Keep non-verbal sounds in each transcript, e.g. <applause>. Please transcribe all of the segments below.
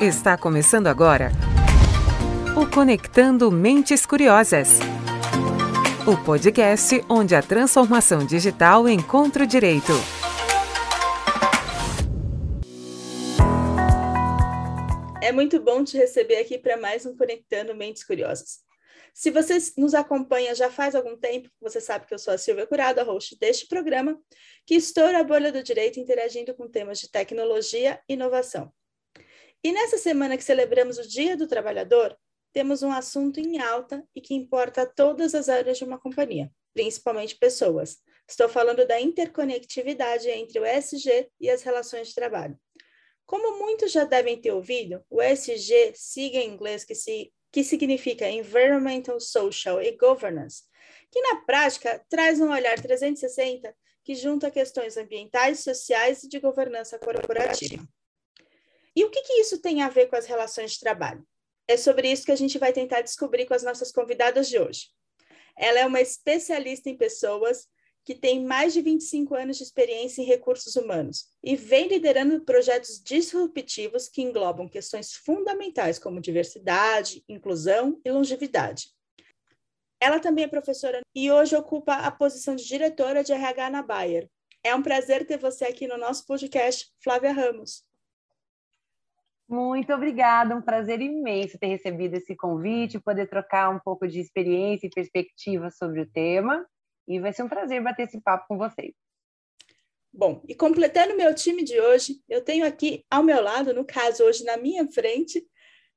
Está começando agora o Conectando Mentes Curiosas. O podcast onde a transformação digital encontra o direito. É muito bom te receber aqui para mais um Conectando Mentes Curiosas. Se você nos acompanha já faz algum tempo, você sabe que eu sou a Silvia Curado, a host deste programa, que estoura a bolha do direito interagindo com temas de tecnologia e inovação. E nessa semana que celebramos o Dia do Trabalhador, temos um assunto em alta e que importa a todas as áreas de uma companhia, principalmente pessoas. Estou falando da interconectividade entre o ESG e as relações de trabalho. Como muitos já devem ter ouvido, o ESG, siga em inglês que, se, que significa Environmental, Social e Governance, que na prática traz um olhar 360 que junta questões ambientais, sociais e de governança corporativa. E o que, que isso tem a ver com as relações de trabalho? É sobre isso que a gente vai tentar descobrir com as nossas convidadas de hoje. Ela é uma especialista em pessoas que tem mais de 25 anos de experiência em recursos humanos e vem liderando projetos disruptivos que englobam questões fundamentais como diversidade, inclusão e longevidade. Ela também é professora e hoje ocupa a posição de diretora de RH na Bayer. É um prazer ter você aqui no nosso podcast, Flávia Ramos. Muito obrigada, um prazer imenso ter recebido esse convite, poder trocar um pouco de experiência e perspectiva sobre o tema, e vai ser um prazer bater esse papo com vocês. Bom, e completando meu time de hoje, eu tenho aqui ao meu lado, no caso hoje na minha frente,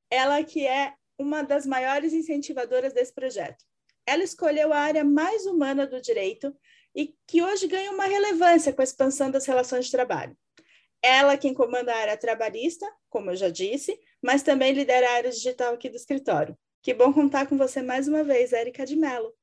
ela que é uma das maiores incentivadoras desse projeto. Ela escolheu a área mais humana do direito e que hoje ganha uma relevância com a expansão das relações de trabalho. Ela quem comanda a área trabalhista, como eu já disse, mas também lidera a área digital aqui do escritório. Que bom contar com você mais uma vez, Érica de Mello.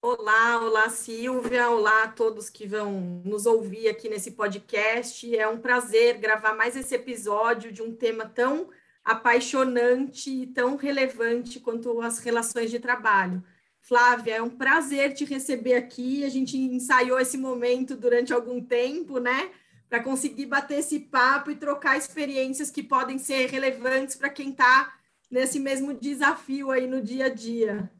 Olá, olá Silvia, olá a todos que vão nos ouvir aqui nesse podcast. É um prazer gravar mais esse episódio de um tema tão apaixonante e tão relevante quanto as relações de trabalho. Flávia, é um prazer te receber aqui. A gente ensaiou esse momento durante algum tempo, né? Para conseguir bater esse papo e trocar experiências que podem ser relevantes para quem está nesse mesmo desafio aí no dia a dia.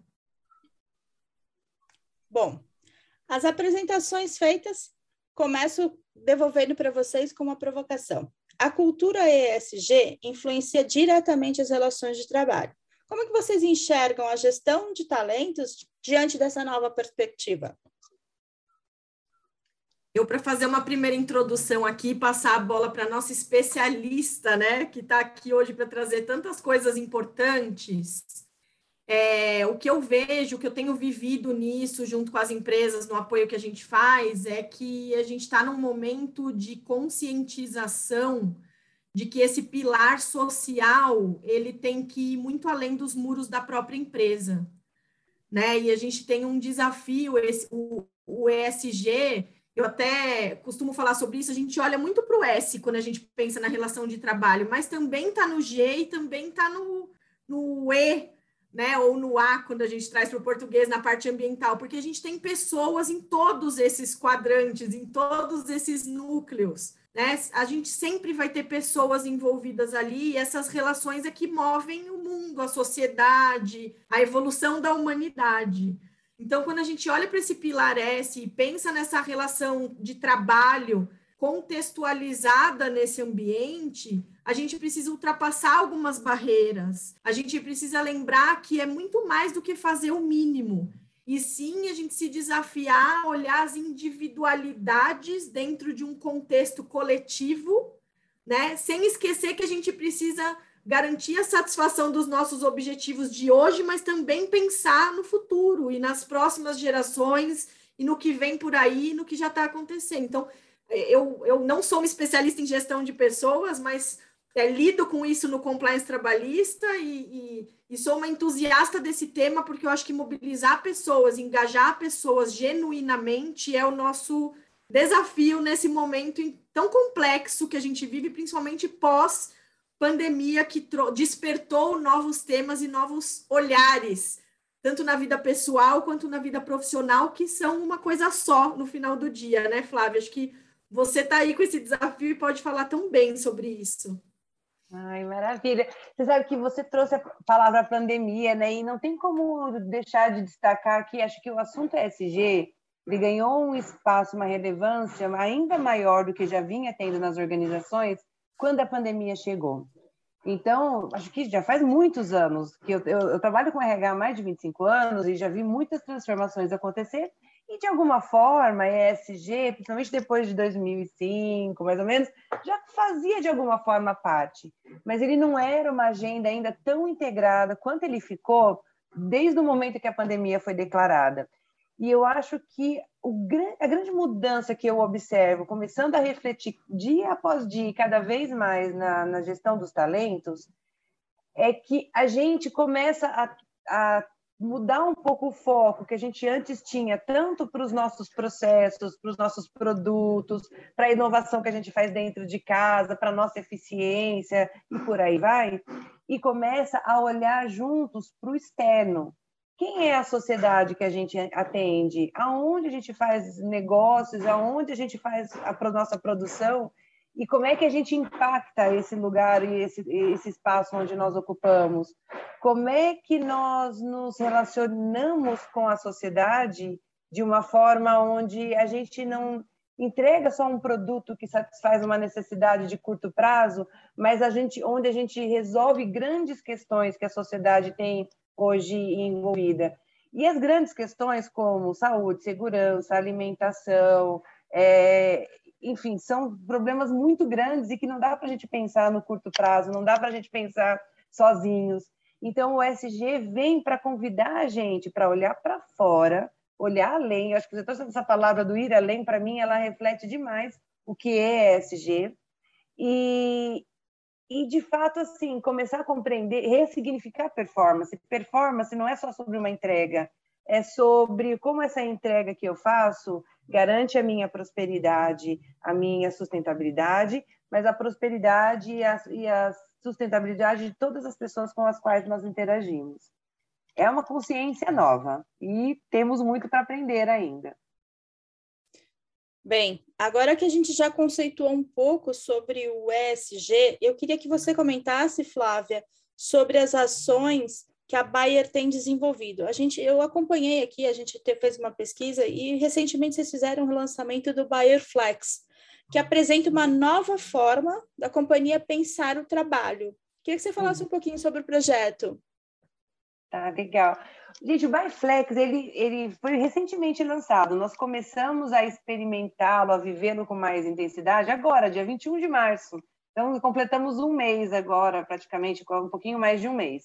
Bom, as apresentações feitas, começo devolvendo para vocês com uma provocação. A cultura ESG influencia diretamente as relações de trabalho. Como é que vocês enxergam a gestão de talentos diante dessa nova perspectiva? Eu, para fazer uma primeira introdução aqui, passar a bola para a nossa especialista, né, que está aqui hoje para trazer tantas coisas importantes. É, o que eu vejo, o que eu tenho vivido nisso, junto com as empresas, no apoio que a gente faz, é que a gente está num momento de conscientização de que esse pilar social ele tem que ir muito além dos muros da própria empresa, né? E a gente tem um desafio, esse, o, o ESG, eu até costumo falar sobre isso, a gente olha muito para o S quando a gente pensa na relação de trabalho, mas também está no G e também está no, no E, né? Ou no A, quando a gente traz para o português na parte ambiental, porque a gente tem pessoas em todos esses quadrantes, em todos esses núcleos né? A gente sempre vai ter pessoas envolvidas ali, e essas relações é que movem o mundo, a sociedade, a evolução da humanidade. Então, quando a gente olha para esse pilar S e pensa nessa relação de trabalho contextualizada nesse ambiente, a gente precisa ultrapassar algumas barreiras. A gente precisa lembrar que é muito mais do que fazer o mínimo e sim a gente se desafiar a olhar as individualidades dentro de um contexto coletivo, né? Sem esquecer que a gente precisa garantir a satisfação dos nossos objetivos de hoje, mas também pensar no futuro e nas próximas gerações e no que vem por aí, no que já está acontecendo. Então, eu, eu não sou uma especialista em gestão de pessoas, mas é, lido com isso no compliance trabalhista e, e, e, sou uma entusiasta desse tema porque eu acho que mobilizar pessoas, engajar pessoas genuinamente é o nosso desafio nesse momento tão complexo que a gente vive, principalmente pós pandemia que despertou novos temas e novos olhares, tanto na vida pessoal quanto na vida profissional, que são uma coisa só no final do dia, né, Flávia? Acho que você está aí com esse desafio e pode falar tão bem sobre isso. Ai, maravilha. Você sabe que você trouxe a palavra pandemia, né? E não tem como deixar de destacar que acho que o assunto ESG ele ganhou um espaço, uma relevância ainda maior do que já vinha tendo nas organizações quando a pandemia chegou. Então, acho que já faz muitos anos que eu, eu, eu, trabalho com RH há mais de 25 anos e já vi muitas transformações acontecer e, de alguma forma, ESG, principalmente depois de 2005, mais ou menos, já fazia de alguma forma parte. Mas ele não era uma agenda ainda tão integrada quanto ele ficou desde o momento que a pandemia foi declarada. E eu acho que o, a grande mudança que eu observo, começando a refletir dia após dia, cada vez mais na, na gestão dos talentos, é que a gente começa a, a mudar um pouco o foco que a gente antes tinha, tanto para os nossos processos, para os nossos produtos, para a inovação que a gente faz dentro de casa, para a nossa eficiência e por aí vai, e começa a olhar juntos para o externo, quem é a sociedade que a gente atende? Aonde a gente faz negócios? Aonde a gente faz a nossa produção? E como é que a gente impacta esse lugar e esse, esse espaço onde nós ocupamos? Como é que nós nos relacionamos com a sociedade de uma forma onde a gente não entrega só um produto que satisfaz uma necessidade de curto prazo, mas a gente, onde a gente resolve grandes questões que a sociedade tem hoje envolvida. E as grandes questões como saúde, segurança, alimentação, é, enfim, são problemas muito grandes e que não dá para a gente pensar no curto prazo, não dá para a gente pensar sozinhos. Então, o SG vem para convidar a gente para olhar para fora, olhar além. Eu acho que você trouxe essa palavra do ir além, para mim, ela reflete demais o que é SG. E, e de fato assim começar a compreender, ressignificar performance. Performance não é só sobre uma entrega, é sobre como essa entrega que eu faço garante a minha prosperidade, a minha sustentabilidade, mas a prosperidade e a, e a sustentabilidade de todas as pessoas com as quais nós interagimos. É uma consciência nova e temos muito para aprender ainda. Bem, agora que a gente já conceituou um pouco sobre o ESG, eu queria que você comentasse, Flávia, sobre as ações que a Bayer tem desenvolvido. A gente, eu acompanhei aqui, a gente fez uma pesquisa e recentemente vocês fizeram o um relançamento do Bayer Flex, que apresenta uma nova forma da companhia pensar o trabalho. Queria que você falasse um pouquinho sobre o projeto. Tá, legal. Gente, o Byflex, ele, ele foi recentemente lançado. Nós começamos a experimentá-lo, a vivê-lo com mais intensidade agora, dia 21 de março. Então, completamos um mês agora, praticamente, um pouquinho mais de um mês.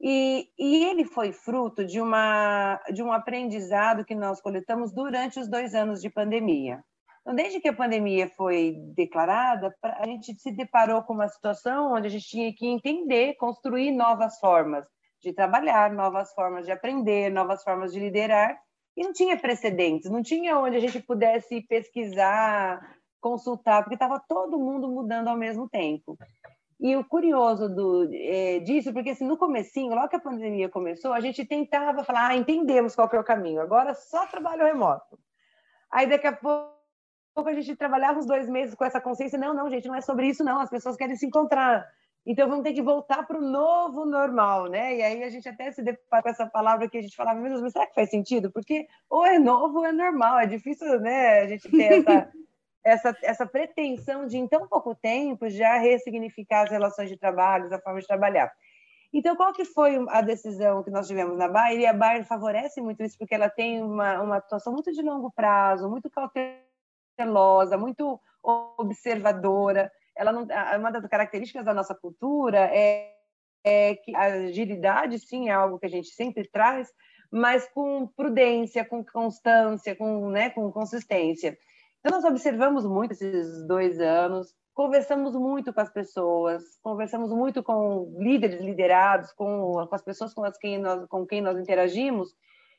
E, e ele foi fruto de, uma, de um aprendizado que nós coletamos durante os dois anos de pandemia. Então, desde que a pandemia foi declarada, a gente se deparou com uma situação onde a gente tinha que entender, construir novas formas de trabalhar, novas formas de aprender, novas formas de liderar, e não tinha precedentes, não tinha onde a gente pudesse pesquisar, consultar, porque estava todo mundo mudando ao mesmo tempo. E o curioso do, é, disso, porque assim, no comecinho, logo que a pandemia começou, a gente tentava falar, ah, entendemos qual é o caminho, agora só trabalho remoto. Aí daqui a pouco a gente trabalhava uns dois meses com essa consciência, não, não, gente, não é sobre isso não, as pessoas querem se encontrar. Então vamos ter que voltar para o novo normal, né? E aí a gente até se depara com essa palavra que a gente falava, mas será que faz sentido? Porque ou é novo ou é normal, é difícil, né? A gente ter essa, essa, essa pretensão de, em tão pouco tempo, já ressignificar as relações de trabalho, a forma de trabalhar. Então, qual que foi a decisão que nós tivemos na Bayer? E a Bayer favorece muito isso, porque ela tem uma, uma atuação muito de longo prazo, muito cautelosa, muito observadora ela não, uma das características da nossa cultura é, é que a agilidade, sim, é algo que a gente sempre traz, mas com prudência, com constância, com, né, com consistência. Então, nós observamos muito esses dois anos, conversamos muito com as pessoas, conversamos muito com líderes liderados, com, com as pessoas com, as quem nós, com quem nós interagimos,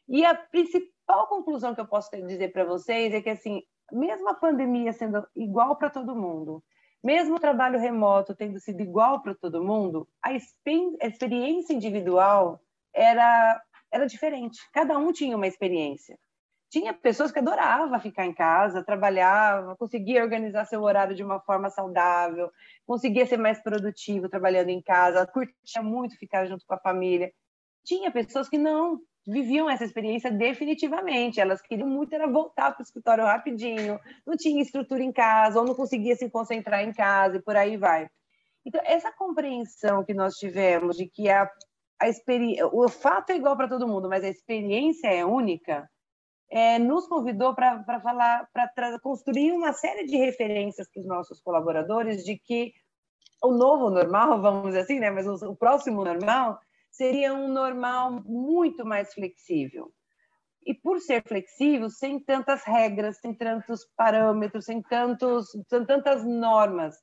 e a principal conclusão que eu posso dizer para vocês é que, assim, mesmo a pandemia sendo igual para todo mundo, mesmo o trabalho remoto tendo sido igual para todo mundo, a experiência individual era, era diferente. Cada um tinha uma experiência. Tinha pessoas que adoravam ficar em casa, trabalhava, conseguia organizar seu horário de uma forma saudável, conseguia ser mais produtivo trabalhando em casa, curtia muito ficar junto com a família. Tinha pessoas que não viviam essa experiência definitivamente, elas queriam muito era voltar para o escritório rapidinho, não tinha estrutura em casa, ou não conseguia se concentrar em casa e por aí vai. Então, essa compreensão que nós tivemos de que a, a experiência, o fato é igual para todo mundo, mas a experiência é única, é, nos convidou para falar, para construir uma série de referências para os nossos colaboradores de que o novo normal, <laughs> vamos dizer assim, né, mas o, o próximo normal seria um normal muito mais flexível. E por ser flexível, sem tantas regras, sem tantos parâmetros, sem, tantos, sem tantas normas,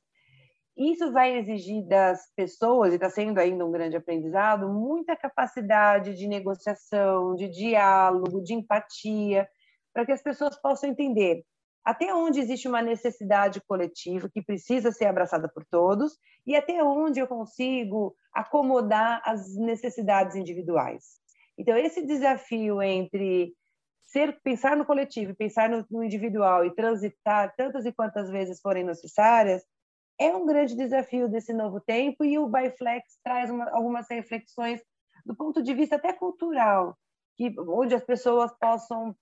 isso vai exigir das pessoas, e está sendo ainda um grande aprendizado, muita capacidade de negociação, de diálogo, de empatia, para que as pessoas possam entender até onde existe uma necessidade coletiva que precisa ser abraçada por todos e até onde eu consigo acomodar as necessidades individuais. Então, esse desafio entre ser, pensar no coletivo, pensar no, no individual e transitar tantas e quantas vezes forem necessárias, é um grande desafio desse novo tempo e o Biflex traz uma, algumas reflexões do ponto de vista até cultural, que, onde as pessoas possam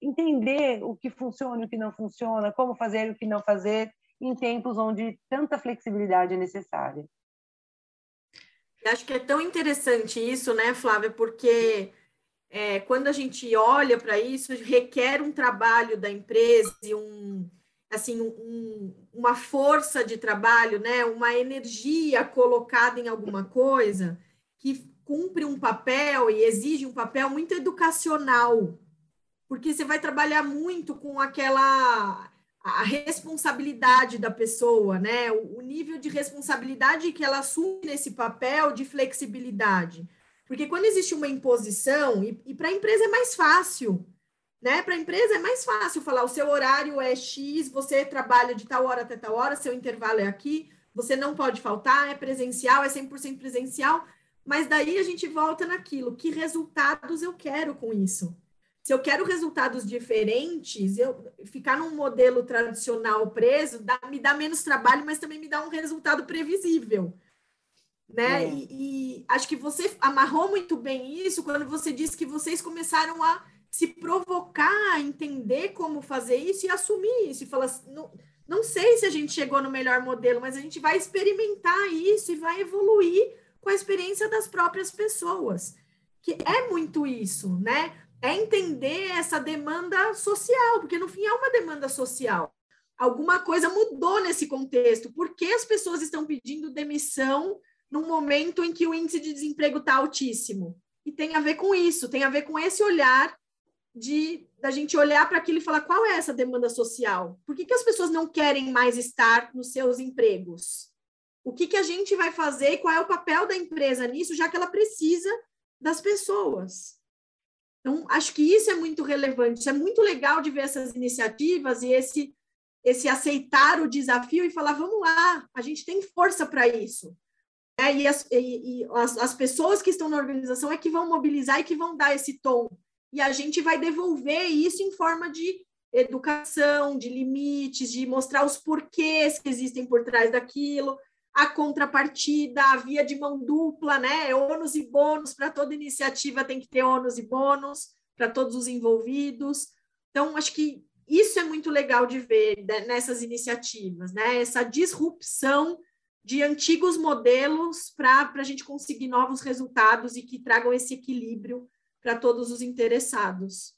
entender o que funciona e o que não funciona, como fazer e o que não fazer em tempos onde tanta flexibilidade é necessária. Acho que é tão interessante isso, né, Flávia, porque é, quando a gente olha para isso, requer um trabalho da empresa e um, assim, um, uma força de trabalho, né, uma energia colocada em alguma coisa que cumpre um papel e exige um papel muito educacional, porque você vai trabalhar muito com aquela a responsabilidade da pessoa, né, o, o nível de responsabilidade que ela assume nesse papel de flexibilidade. Porque quando existe uma imposição, e, e para a empresa é mais fácil, né? Para a empresa é mais fácil falar: o seu horário é X, você trabalha de tal hora até tal hora, seu intervalo é aqui, você não pode faltar, é presencial, é 100% presencial. Mas daí a gente volta naquilo: que resultados eu quero com isso? Se eu quero resultados diferentes, eu ficar num modelo tradicional preso dá, me dá menos trabalho, mas também me dá um resultado previsível. Né? É. E, e acho que você amarrou muito bem isso quando você disse que vocês começaram a se provocar a entender como fazer isso e assumir isso e falar assim, não, não sei se a gente chegou no melhor modelo, mas a gente vai experimentar isso e vai evoluir com a experiência das próprias pessoas. Que é muito isso, né? É entender essa demanda social, porque no fim é uma demanda social. Alguma coisa mudou nesse contexto. Por que as pessoas estão pedindo demissão num momento em que o índice de desemprego está altíssimo? E tem a ver com isso, tem a ver com esse olhar de da gente olhar para aquilo e falar qual é essa demanda social? Por que, que as pessoas não querem mais estar nos seus empregos? O que, que a gente vai fazer e qual é o papel da empresa nisso, já que ela precisa das pessoas? Então, acho que isso é muito relevante, é muito legal de ver essas iniciativas e esse, esse aceitar o desafio e falar, vamos lá, a gente tem força para isso. É, e, as, e, e as, as pessoas que estão na organização é que vão mobilizar e que vão dar esse tom e a gente vai devolver isso em forma de educação, de limites, de mostrar os porquês que existem por trás daquilo, a contrapartida, a via de mão dupla, né? Ônus e bônus, para toda iniciativa tem que ter ônus e bônus para todos os envolvidos. Então, acho que isso é muito legal de ver nessas iniciativas, né? Essa disrupção de antigos modelos para a gente conseguir novos resultados e que tragam esse equilíbrio para todos os interessados.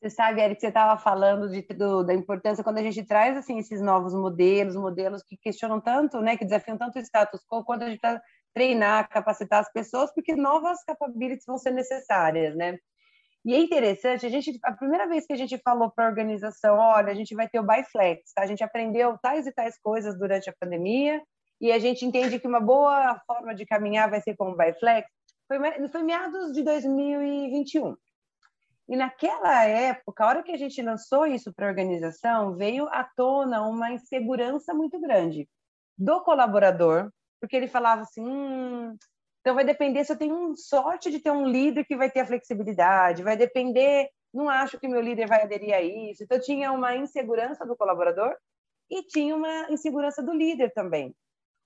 Você sabe, Eric, você estava falando de, do, da importância quando a gente traz assim esses novos modelos, modelos que questionam tanto, né, que desafiam tanto o status quo, quando a gente está treinar, capacitar as pessoas, porque novas capabilities vão ser necessárias, né? E é interessante, a gente, a primeira vez que a gente falou para a organização, olha, a gente vai ter o Biflex, tá? A gente aprendeu tais e tais coisas durante a pandemia e a gente entende que uma boa forma de caminhar vai ser com o Biflex. Foi, foi meados de 2021. E naquela época, a hora que a gente lançou isso para a organização, veio à tona uma insegurança muito grande do colaborador, porque ele falava assim: hum, então vai depender se eu tenho sorte de ter um líder que vai ter a flexibilidade, vai depender não acho que meu líder vai aderir a isso. Então, tinha uma insegurança do colaborador e tinha uma insegurança do líder também.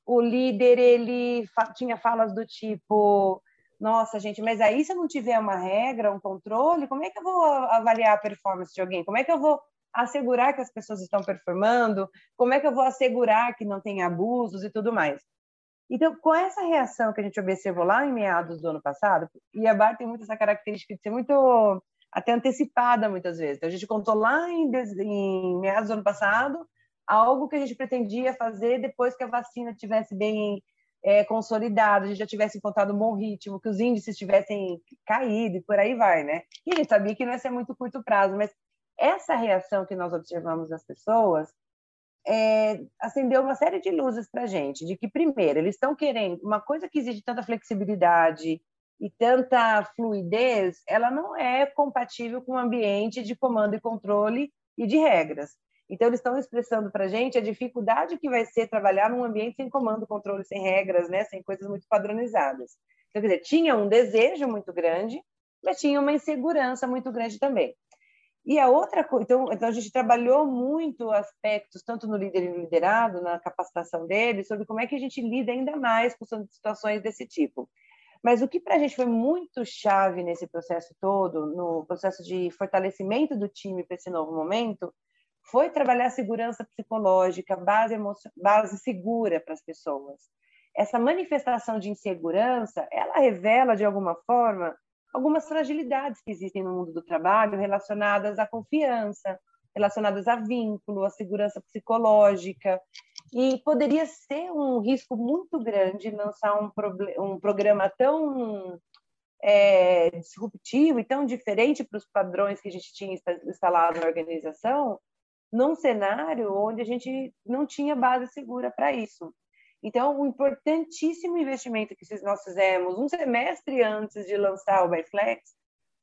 O líder, ele tinha falas do tipo, nossa, gente, mas aí se eu não tiver uma regra, um controle, como é que eu vou avaliar a performance de alguém? Como é que eu vou assegurar que as pessoas estão performando? Como é que eu vou assegurar que não tem abusos e tudo mais? Então, com essa reação que a gente observou lá em meados do ano passado, e a Bar tem muito essa característica de ser muito até antecipada muitas vezes. Então, a gente contou lá em, em meados do ano passado algo que a gente pretendia fazer depois que a vacina tivesse bem é, consolidado, a gente já tivesse encontrado um bom ritmo, que os índices tivessem caído e por aí vai, né? E a gente sabia que não ia ser muito curto prazo, mas essa reação que nós observamos das pessoas é, acendeu uma série de luzes para a gente, de que, primeiro, eles estão querendo uma coisa que exige tanta flexibilidade e tanta fluidez, ela não é compatível com um ambiente de comando e controle e de regras. Então, eles estão expressando para a gente a dificuldade que vai ser trabalhar num ambiente sem comando, controle, sem regras, né? sem coisas muito padronizadas. Então, quer dizer, tinha um desejo muito grande, mas tinha uma insegurança muito grande também. E a outra coisa, então, então a gente trabalhou muito aspectos, tanto no líder e no liderado, na capacitação deles, sobre como é que a gente lida ainda mais com situações desse tipo. Mas o que para a gente foi muito chave nesse processo todo, no processo de fortalecimento do time para esse novo momento, foi trabalhar segurança psicológica, base, base segura para as pessoas. Essa manifestação de insegurança, ela revela, de alguma forma, algumas fragilidades que existem no mundo do trabalho relacionadas à confiança, relacionadas a vínculo, à segurança psicológica. E poderia ser um risco muito grande lançar um, um programa tão é, disruptivo e tão diferente para os padrões que a gente tinha instalado na organização, num cenário onde a gente não tinha base segura para isso. Então, o importantíssimo investimento que nós fizemos um semestre antes de lançar o Byflex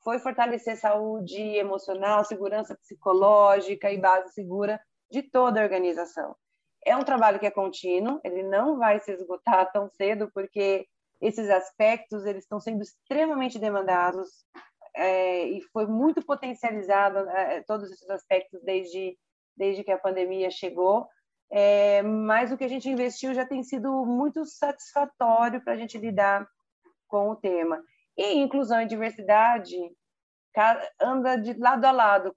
foi fortalecer saúde emocional, segurança psicológica e base segura de toda a organização. É um trabalho que é contínuo, ele não vai se esgotar tão cedo, porque esses aspectos eles estão sendo extremamente demandados é, e foi muito potencializado é, todos esses aspectos desde desde que a pandemia chegou, é, mas o que a gente investiu já tem sido muito satisfatório para a gente lidar com o tema. E inclusão e diversidade anda de lado a lado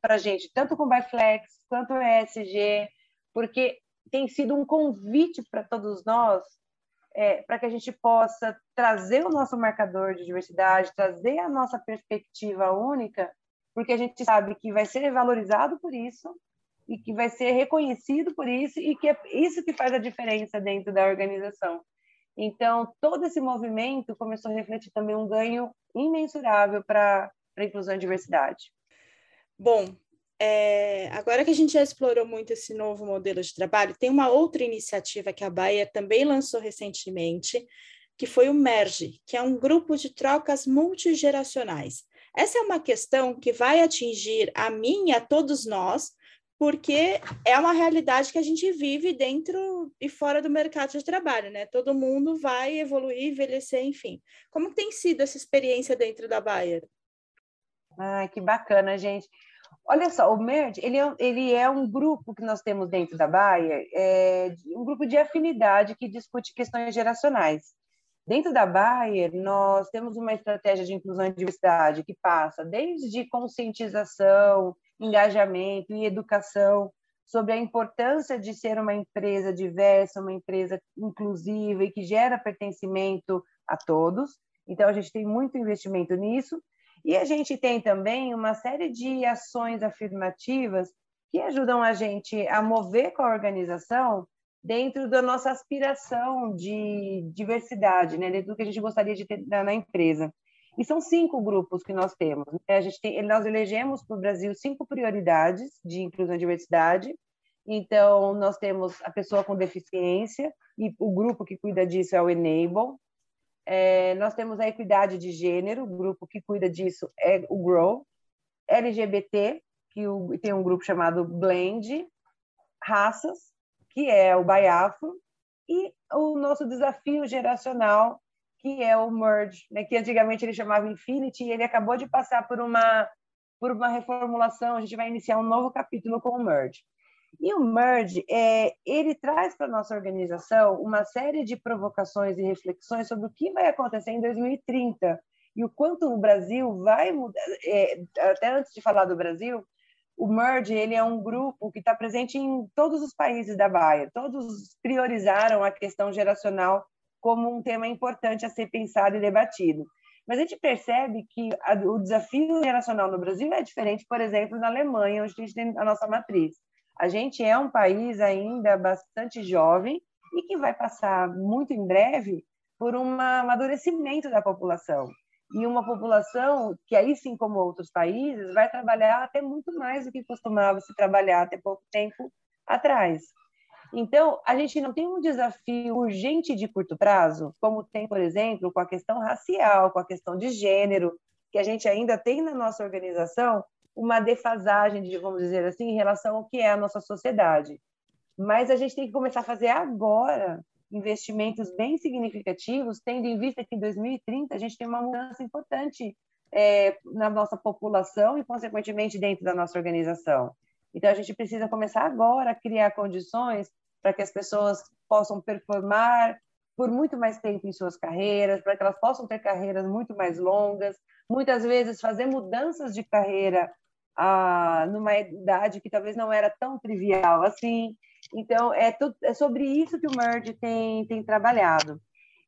para a gente, tanto com o Byflex quanto o ESG, porque tem sido um convite para todos nós é, para que a gente possa trazer o nosso marcador de diversidade, trazer a nossa perspectiva única, porque a gente sabe que vai ser valorizado por isso e que vai ser reconhecido por isso e que é isso que faz a diferença dentro da organização. Então, todo esse movimento começou a refletir também um ganho imensurável para a inclusão e diversidade. Bom, é, agora que a gente já explorou muito esse novo modelo de trabalho, tem uma outra iniciativa que a Bayer também lançou recentemente, que foi o MERGE, que é um grupo de trocas multigeracionais. Essa é uma questão que vai atingir a mim e a todos nós, porque é uma realidade que a gente vive dentro e fora do mercado de trabalho, né? Todo mundo vai evoluir, envelhecer, enfim. Como tem sido essa experiência dentro da Bayer? Ai, que bacana, gente. Olha só, o MERD, ele é, ele é um grupo que nós temos dentro da Bayer, é um grupo de afinidade que discute questões geracionais. Dentro da Bayer, nós temos uma estratégia de inclusão e diversidade que passa desde conscientização, engajamento e educação sobre a importância de ser uma empresa diversa, uma empresa inclusiva e que gera pertencimento a todos. Então, a gente tem muito investimento nisso. E a gente tem também uma série de ações afirmativas que ajudam a gente a mover com a organização dentro da nossa aspiração de diversidade, né? dentro do que a gente gostaria de ter na empresa. E são cinco grupos que nós temos. Né? A gente tem, nós elegemos para o Brasil cinco prioridades de inclusão e diversidade. Então, nós temos a pessoa com deficiência, e o grupo que cuida disso é o Enable. É, nós temos a equidade de gênero, o grupo que cuida disso é o Grow. LGBT, que o, tem um grupo chamado Blend. Raças, que é o Baiafro. E o nosso desafio geracional, que é o Merge, né, que antigamente ele chamava Infinity, e ele acabou de passar por uma por uma reformulação, a gente vai iniciar um novo capítulo com o Merge. E o Merge, é, ele traz para a nossa organização uma série de provocações e reflexões sobre o que vai acontecer em 2030 e o quanto o Brasil vai mudar. É, até antes de falar do Brasil, o Merge ele é um grupo que está presente em todos os países da Baia. Todos priorizaram a questão geracional como um tema importante a ser pensado e debatido. Mas a gente percebe que a, o desafio geracional no Brasil é diferente, por exemplo, na Alemanha, onde a gente tem a nossa matriz. A gente é um país ainda bastante jovem e que vai passar muito em breve por um amadurecimento da população. E uma população que, aí sim, como outros países, vai trabalhar até muito mais do que costumava se trabalhar até pouco tempo atrás. Então, a gente não tem um desafio urgente de curto prazo, como tem, por exemplo, com a questão racial, com a questão de gênero, que a gente ainda tem na nossa organização uma defasagem, de, vamos dizer assim, em relação ao que é a nossa sociedade. Mas a gente tem que começar a fazer agora investimentos bem significativos, tendo em vista que em 2030 a gente tem uma mudança importante é, na nossa população e, consequentemente, dentro da nossa organização. Então, a gente precisa começar agora a criar condições para que as pessoas possam performar por muito mais tempo em suas carreiras, para que elas possam ter carreiras muito mais longas, muitas vezes fazer mudanças de carreira ah, numa idade que talvez não era tão trivial assim. Então, é, tudo, é sobre isso que o Merge tem, tem trabalhado.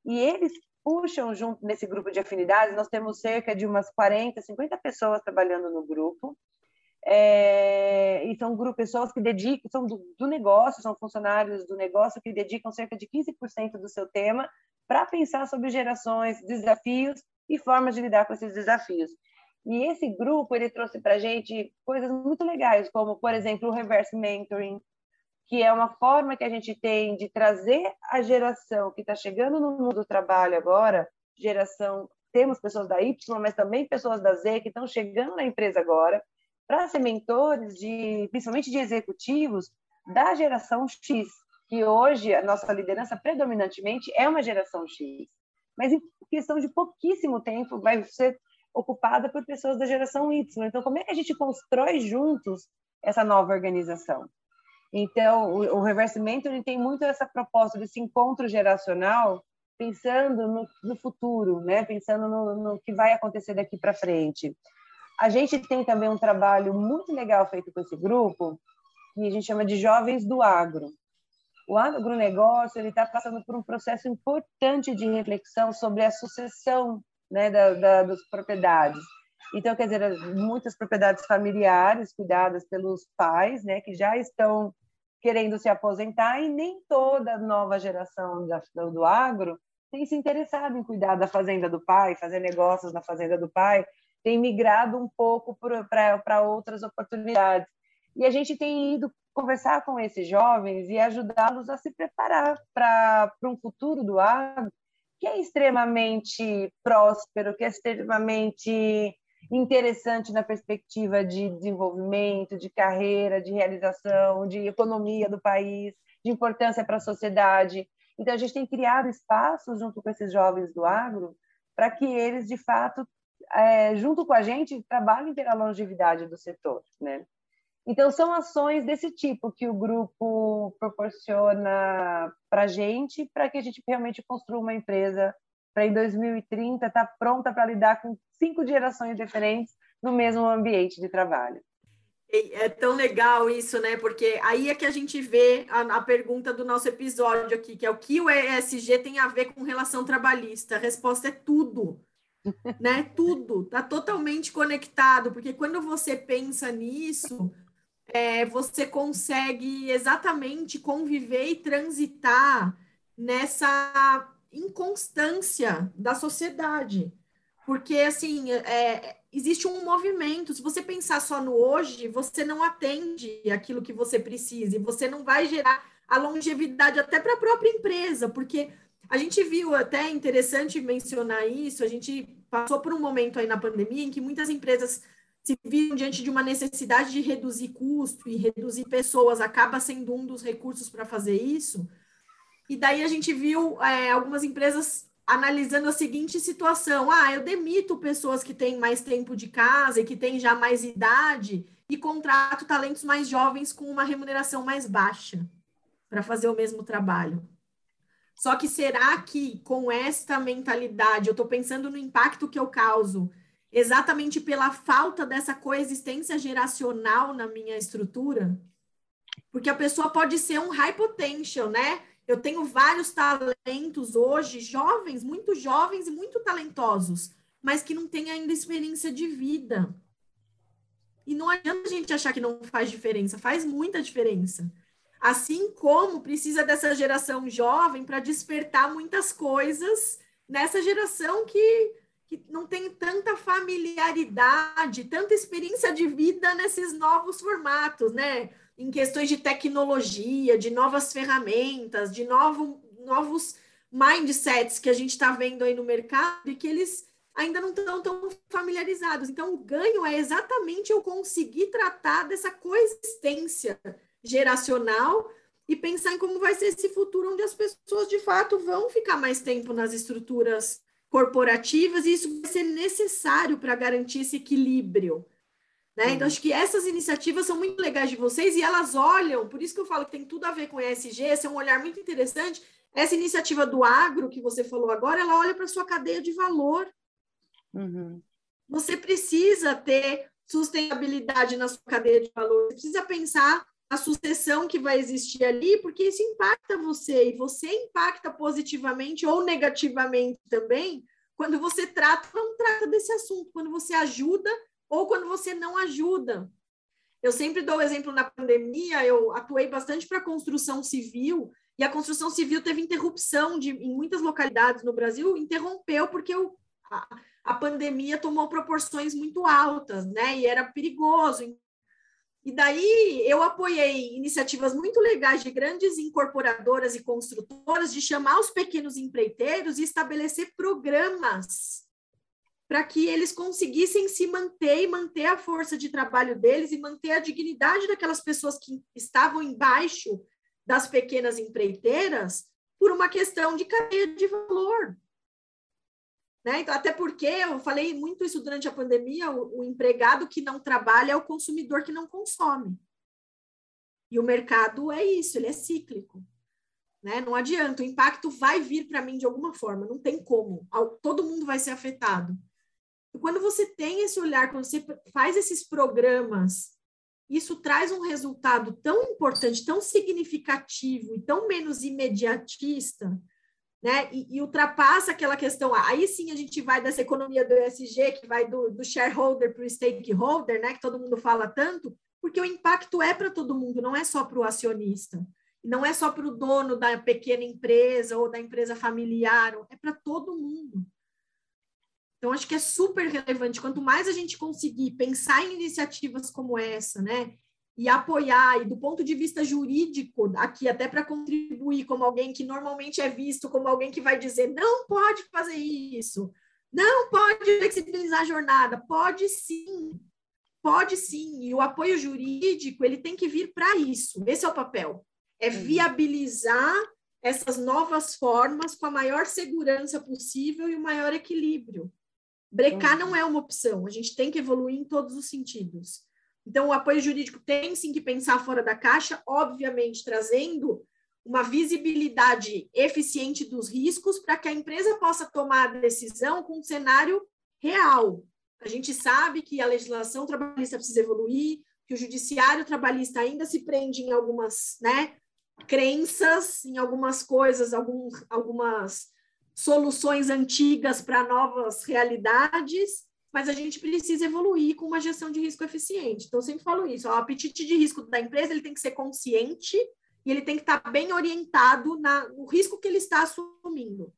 E eles puxam junto nesse grupo de afinidades, nós temos cerca de umas 40, 50 pessoas trabalhando no grupo, é, e são grupo, pessoas que dedicam, são do, do, negócio, são funcionários do negócio que dedicam cerca de 15% do seu tema para pensar sobre gerações, desafios e formas de lidar com esses desafios. E esse grupo ele trouxe para a gente coisas muito legais, como, por exemplo, o reverse mentoring, que é uma forma que a gente tem de trazer a geração que está chegando no mundo do trabalho agora, geração, temos pessoas da Y, mas também pessoas da Z que estão chegando na empresa agora, para ser mentores, de, principalmente de executivos, da geração X, que hoje a nossa liderança predominantemente é uma geração X. Mas em questão de pouquíssimo tempo vai ser ocupada por pessoas da geração Y. Então, como é que a gente constrói juntos essa nova organização? Então, o, o Reverse Mentoring tem muito essa proposta desse encontro geracional, pensando no, no futuro, né? pensando no, no que vai acontecer daqui para frente. A gente tem também um trabalho muito legal feito com esse grupo, que a gente chama de Jovens do Agro. O agronegócio está passando por um processo importante de reflexão sobre a sucessão né, da, da, das propriedades. Então, quer dizer, muitas propriedades familiares cuidadas pelos pais, né, que já estão querendo se aposentar, e nem toda nova geração da, do agro tem se interessado em cuidar da fazenda do pai, fazer negócios na fazenda do pai, tem migrado um pouco para outras oportunidades. E a gente tem ido conversar com esses jovens e ajudá-los a se preparar para um futuro do agro que é extremamente próspero, que é extremamente interessante na perspectiva de desenvolvimento, de carreira, de realização, de economia do país, de importância para a sociedade. Então, a gente tem criado espaços junto com esses jovens do agro para que eles, de fato, é, junto com a gente, trabalhem pela longevidade do setor, né? Então, são ações desse tipo que o grupo proporciona para a gente, para que a gente realmente construa uma empresa para em 2030 estar tá pronta para lidar com cinco gerações diferentes no mesmo ambiente de trabalho. É tão legal isso, né? Porque aí é que a gente vê a, a, pergunta do nosso episódio aqui, que é o que o ESG tem a ver com relação trabalhista. A resposta é tudo né? Tudo está totalmente conectado, porque quando você pensa nisso, é, você consegue exatamente conviver e transitar nessa inconstância da sociedade. Porque, assim, é, existe um movimento. Se você pensar só no hoje, você não atende aquilo que você precisa e você não vai gerar a longevidade até para a própria empresa, porque a gente viu até interessante mencionar isso, a gente passou por um momento aí na pandemia em que muitas empresas se viram diante de uma necessidade de reduzir custo e reduzir pessoas, acaba sendo um dos recursos para fazer isso. E daí a gente viu é, algumas empresas analisando a seguinte situação: ah, eu demito pessoas que têm mais tempo de casa e que têm já mais idade e contrato talentos mais jovens com uma remuneração mais baixa para fazer o mesmo trabalho. Só que será que com esta mentalidade, eu estou pensando no impacto que eu causo, exatamente pela falta dessa coexistência geracional na minha estrutura? Porque a pessoa pode ser um high potential, né? Eu tenho vários talentos hoje, jovens, muito jovens e muito talentosos, mas que não têm ainda experiência de vida. E não adianta a gente achar que não faz diferença, faz muita diferença. Assim como precisa dessa geração jovem para despertar muitas coisas nessa geração que, que não tem tanta familiaridade, tanta experiência de vida nesses novos formatos, né? Em questões de tecnologia, de novas ferramentas, de novo, novos mindsets que a gente está vendo aí no mercado e que eles ainda não estão tão familiarizados. Então, o ganho é exatamente eu conseguir tratar dessa coexistência geracional e pensar em como vai ser esse futuro onde as pessoas de fato vão ficar mais tempo nas estruturas corporativas e isso vai ser necessário para garantir esse equilíbrio. Né? Uhum. Então, acho que essas iniciativas são muito legais de vocês e elas olham, por isso que eu falo que tem tudo a ver com ESG, esse é um olhar muito interessante. Essa iniciativa do agro que você falou agora, ela olha para a sua cadeia de valor. Uhum. Você precisa ter sustentabilidade na sua cadeia de valor, você precisa pensar a sucessão que vai existir ali, porque isso impacta você, e você impacta positivamente ou negativamente também, quando você trata ou não trata desse assunto, quando você ajuda ou quando você não ajuda. Eu sempre dou o exemplo na pandemia, eu atuei bastante para a construção civil, e a construção civil teve interrupção de, em muitas localidades no Brasil, interrompeu porque a, a pandemia tomou proporções muito altas, né? E era perigoso. E daí eu apoiei iniciativas muito legais de grandes incorporadoras e construtoras de chamar os pequenos empreiteiros e estabelecer programas para que eles conseguissem se manter e manter a força de trabalho deles e manter a dignidade daquelas pessoas que estavam embaixo das pequenas empreiteiras por uma questão de cadeia de valor. Né? Então, até porque eu falei muito isso durante a pandemia: o, o empregado que não trabalha é o consumidor que não consome. E o mercado é isso, ele é cíclico. Né? Não adianta, o impacto vai vir para mim de alguma forma, não tem como. Todo mundo vai ser afetado. E quando você tem esse olhar, quando você faz esses programas, isso traz um resultado tão importante, tão significativo e tão menos imediatista, né? E, e, ultrapassa aquela questão. Aí sim a gente vai dessa economia do ESG, que vai do, do shareholder para o stakeholder, né? Que todo mundo fala tanto, porque o impacto é para todo mundo, não é só para o acionista, não é só para o dono da pequena empresa ou da empresa familiar, é para todo mundo. Então, acho que é super relevante. Quanto mais a gente conseguir pensar em iniciativas como essa, né? E apoiar, e do ponto de vista jurídico, aqui até para contribuir como alguém que normalmente é visto como alguém que vai dizer não pode fazer isso, não pode flexibilizar a jornada, pode sim, pode sim, e o apoio jurídico ele tem que vir para isso, esse é o papel, é uhum. viabilizar essas novas formas com a maior segurança possível e o maior equilíbrio. Brecar não é uma opção, a gente tem que evoluir em todos os sentidos. Então, o apoio jurídico tem sim que pensar fora da caixa, obviamente trazendo uma visibilidade eficiente dos riscos para que a empresa possa tomar a decisão com um cenário real. A gente sabe que a legislação trabalhista precisa evoluir, que o judiciário trabalhista ainda se prende em algumas né, crenças, em algumas coisas, algum, algumas soluções antigas para novas realidades, mas a gente precisa evoluir com uma gestão de risco eficiente. Então, eu sempre falo isso: ó, o apetite de risco da empresa ele tem que ser consciente e ele tem que estar bem orientado na, no risco que ele está assumindo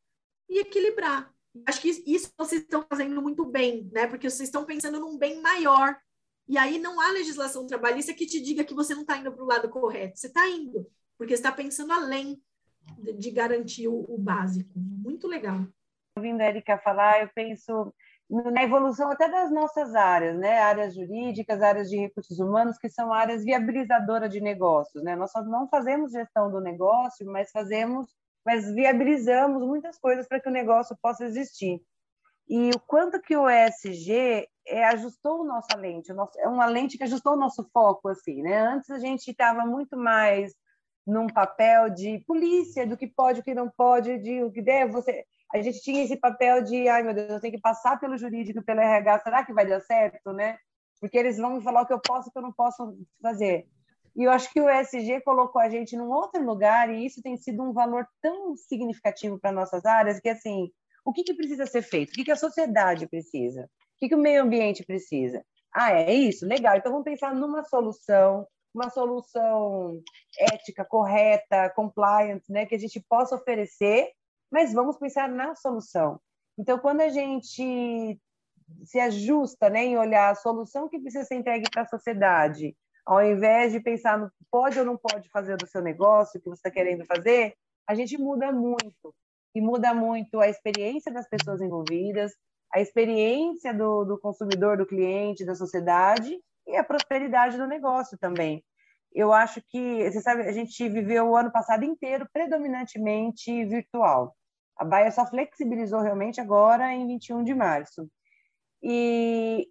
e equilibrar. Acho que isso vocês estão fazendo muito bem, né? Porque vocês estão pensando num bem maior. E aí não há legislação trabalhista que te diga que você não está indo para o lado correto. Você está indo, porque está pensando além de, de garantir o, o básico. Muito legal. Ouvindo a Erika falar, eu penso na evolução até das nossas áreas, né? Áreas jurídicas, áreas de recursos humanos, que são áreas viabilizadoras de negócios, né? Nós só não fazemos gestão do negócio, mas fazemos mas viabilizamos muitas coisas para que o negócio possa existir. E o quanto que o ESG é, ajustou nossa lente, nosso, é uma lente que ajustou o nosso foco, assim, né? Antes a gente estava muito mais num papel de polícia, do que pode, o que não pode, de o que deve, você... A gente tinha esse papel de, ai meu Deus, eu tenho que passar pelo jurídico, pelo RH, será que vai dar certo, né? Porque eles vão me falar o que eu posso e o que eu não posso fazer. E eu acho que o ESG colocou a gente num outro lugar e isso tem sido um valor tão significativo para nossas áreas que, assim, o que, que precisa ser feito? O que, que a sociedade precisa? O que, que o meio ambiente precisa? Ah, é isso? Legal. Então, vamos pensar numa solução, uma solução ética, correta, compliant, né, que a gente possa oferecer, mas vamos pensar na solução. Então, quando a gente se ajusta né, em olhar a solução que precisa ser entregue para a sociedade, ao invés de pensar no pode ou não pode fazer do seu negócio, que você está querendo fazer, a gente muda muito. E muda muito a experiência das pessoas envolvidas, a experiência do, do consumidor, do cliente, da sociedade e a prosperidade do negócio também. Eu acho que, você sabe, a gente viveu o ano passado inteiro predominantemente virtual. A Baia só flexibilizou realmente agora em 21 de março. E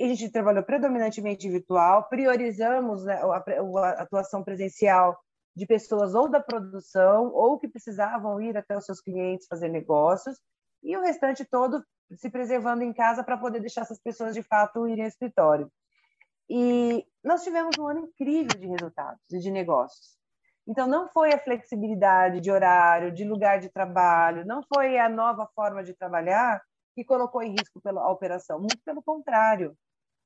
a gente trabalhou predominantemente virtual, priorizamos né, a, a atuação presencial de pessoas ou da produção ou que precisavam ir até os seus clientes fazer negócios e o restante todo se preservando em casa para poder deixar essas pessoas de fato irem ao escritório. E nós tivemos um ano incrível de resultados e de negócios. Então, não foi a flexibilidade de horário, de lugar de trabalho, não foi a nova forma de trabalhar que colocou em risco a operação, muito pelo contrário.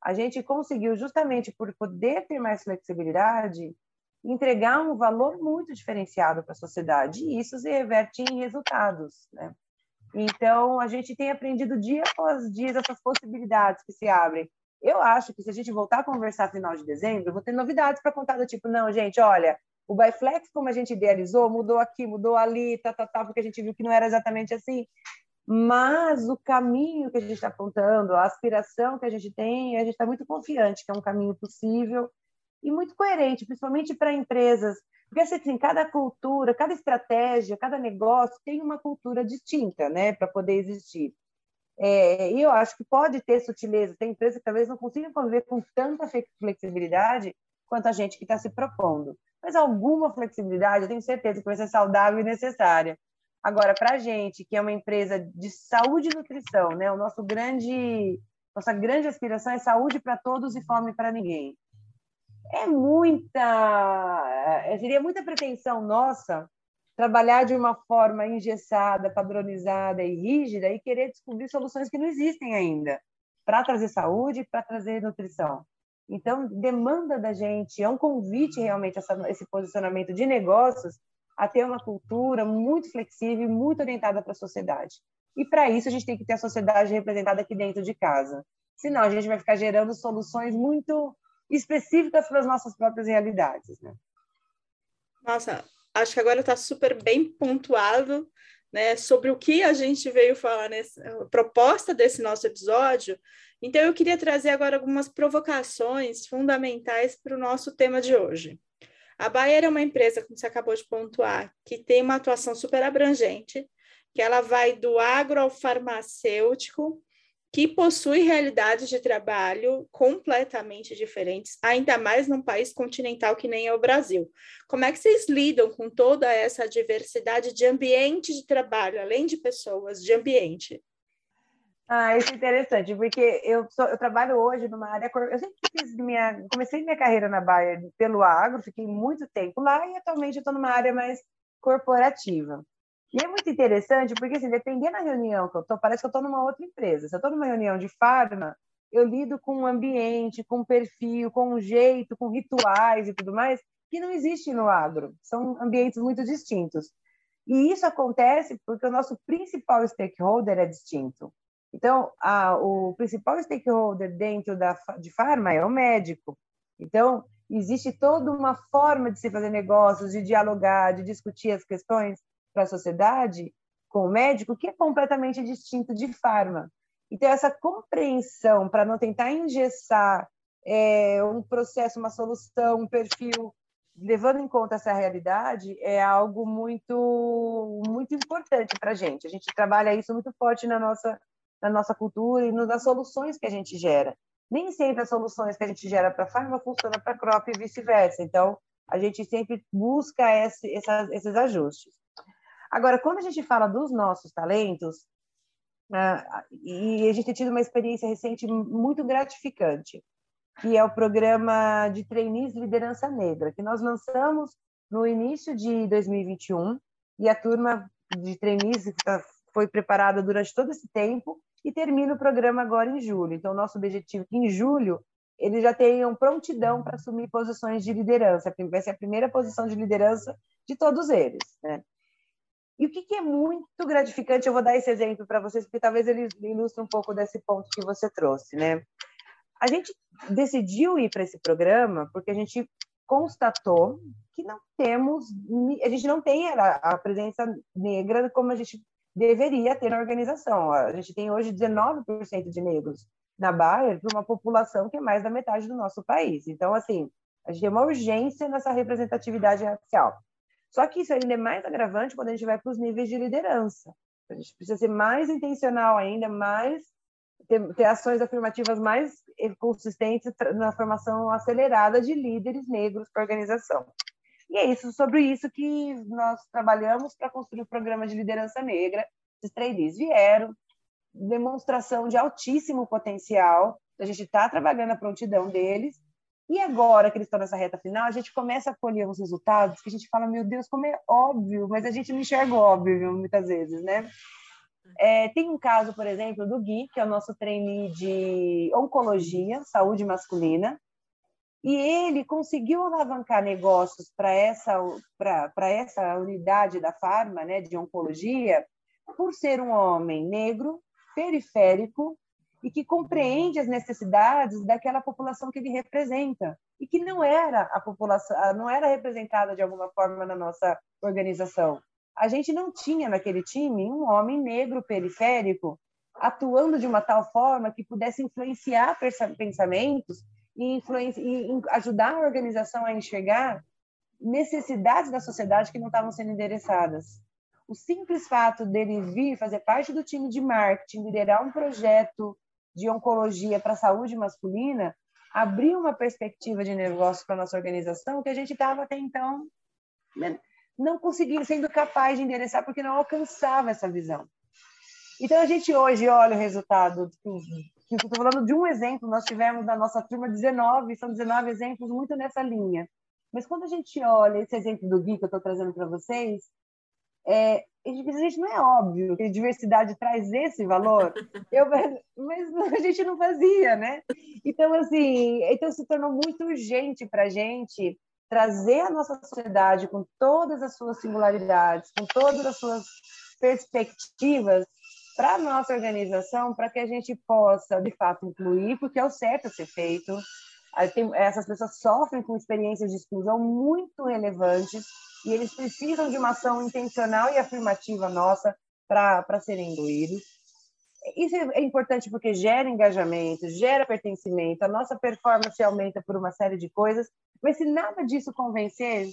A gente conseguiu, justamente por poder ter mais flexibilidade, entregar um valor muito diferenciado para a sociedade, e isso se reverte em resultados. Né? Então, a gente tem aprendido dia após dia essas possibilidades que se abrem. Eu acho que se a gente voltar a conversar final de dezembro, eu vou ter novidades para contar do tipo, não, gente, olha, o Byflex, como a gente idealizou, mudou aqui, mudou ali, tá, tá, tá, porque a gente viu que não era exatamente assim mas o caminho que a gente está apontando, a aspiração que a gente tem, a gente está muito confiante que é um caminho possível e muito coerente, principalmente para empresas, porque assim, cada cultura, cada estratégia, cada negócio tem uma cultura distinta, né, para poder existir. É, e eu acho que pode ter sutileza, tem empresas que talvez não consigam conviver com tanta flexibilidade quanto a gente que está se propondo. Mas alguma flexibilidade, eu tenho certeza que vai ser saudável e necessária. Agora, para a gente, que é uma empresa de saúde e nutrição, né? O nosso grande, nossa grande aspiração é saúde para todos e fome para ninguém. É muita, é, seria muita pretensão nossa trabalhar de uma forma engessada, padronizada e rígida e querer descobrir soluções que não existem ainda para trazer saúde para trazer nutrição. Então, demanda da gente, é um convite realmente essa, esse posicionamento de negócios a ter uma cultura muito flexível muito orientada para a sociedade. E para isso a gente tem que ter a sociedade representada aqui dentro de casa. Senão a gente vai ficar gerando soluções muito específicas para as nossas próprias realidades. Né? Nossa, acho que agora está super bem pontuado né, sobre o que a gente veio falar nessa proposta desse nosso episódio. Então, eu queria trazer agora algumas provocações fundamentais para o nosso tema de hoje. A Bayer é uma empresa, como você acabou de pontuar, que tem uma atuação super abrangente, que ela vai do agro ao farmacêutico, que possui realidades de trabalho completamente diferentes, ainda mais num país continental que nem é o Brasil. Como é que vocês lidam com toda essa diversidade de ambiente de trabalho, além de pessoas, de ambiente? Ah, isso é interessante, porque eu, sou, eu trabalho hoje numa área. Eu sempre fiz minha. Comecei minha carreira na Bayer pelo agro, fiquei muito tempo lá e atualmente estou numa área mais corporativa. E é muito interessante, porque assim, dependendo da reunião que eu estou, parece que eu estou numa outra empresa. Se eu estou numa reunião de farma, eu lido com um ambiente, com um perfil, com um jeito, com rituais e tudo mais, que não existe no agro. São ambientes muito distintos. E isso acontece porque o nosso principal stakeholder é distinto. Então, a, o principal stakeholder dentro da, de farma é o médico. Então, existe toda uma forma de se fazer negócios, de dialogar, de discutir as questões para a sociedade com o médico que é completamente distinto de farma. Então, essa compreensão para não tentar engessar é, um processo, uma solução, um perfil levando em conta essa realidade, é algo muito, muito importante para a gente. A gente trabalha isso muito forte na nossa, na nossa cultura e nas soluções que a gente gera. Nem sempre as soluções que a gente gera para farma funcionam para crop e vice-versa. Então, a gente sempre busca esse, esses ajustes. Agora, quando a gente fala dos nossos talentos, uh, e a gente tem tido uma experiência recente muito gratificante, que é o programa de trainees Liderança Negra, que nós lançamos no início de 2021, e a turma de trainees foi preparada durante todo esse tempo e termina o programa agora em julho. Então, nosso objetivo é que em julho eles já tenham prontidão para assumir posições de liderança. Vai ser a primeira posição de liderança de todos eles. Né? E o que, que, é muito gratificante, eu vou dar esse exemplo para vocês, porque talvez ele ilustre um pouco desse ponto que você trouxe. Né? A gente decidiu ir para esse programa porque a gente constatou que não temos, a gente não tem a, presença negra como a gente deveria ter na organização. A gente tem hoje 19% de negros na Bayer para uma população que é mais da metade do nosso país. Então, assim, a gente tem uma urgência nessa representatividade racial. Só que isso ainda é mais agravante quando a gente vai para os níveis de liderança. A gente precisa ser mais intencional ainda, mais ter, ter ações afirmativas mais consistentes na formação acelerada de líderes negros para a organização. E é isso, sobre isso que nós trabalhamos para construir o programa de liderança negra. Esses trainees vieram, demonstração de altíssimo potencial, a gente está trabalhando a prontidão deles, e agora que eles estão nessa reta final, a gente começa a colher uns resultados que a gente fala, meu Deus, como é óbvio, mas a gente não enxerga óbvio muitas vezes, né? É, tem um caso, por exemplo, do Gui, que é o nosso trainee de oncologia, saúde masculina, e ele conseguiu alavancar negócios para essa, essa unidade da farma, né, de oncologia, por ser um homem negro, periférico, e que compreende as necessidades daquela população que ele representa e que não era a população, não era representada de alguma forma na nossa organização. A gente não tinha naquele time um homem negro periférico atuando de uma tal forma que pudesse influenciar pensamentos e, e ajudar a organização a enxergar necessidades da sociedade que não estavam sendo endereçadas. O simples fato dele vir fazer parte do time de marketing, liderar um projeto de oncologia para a saúde masculina, abriu uma perspectiva de negócio para nossa organização que a gente estava até então né, não conseguia, sendo capaz de endereçar porque não alcançava essa visão. Então, a gente hoje olha o resultado, estou falando de um exemplo, nós tivemos na nossa turma 19, são 19 exemplos muito nessa linha. Mas quando a gente olha esse exemplo do Gui que eu estou trazendo para vocês, é, a gente não é óbvio que a diversidade traz esse valor, <laughs> eu, mas a gente não fazia, né? Então, assim, então se tornou muito urgente para a gente trazer a nossa sociedade com todas as suas singularidades, com todas as suas perspectivas para a nossa organização, para que a gente possa, de fato, incluir, porque é o certo a ser feito. Essas pessoas sofrem com experiências de exclusão muito relevantes e eles precisam de uma ação intencional e afirmativa nossa para serem incluídos. Isso é importante porque gera engajamento, gera pertencimento, a nossa performance aumenta por uma série de coisas, mas se nada disso convencer,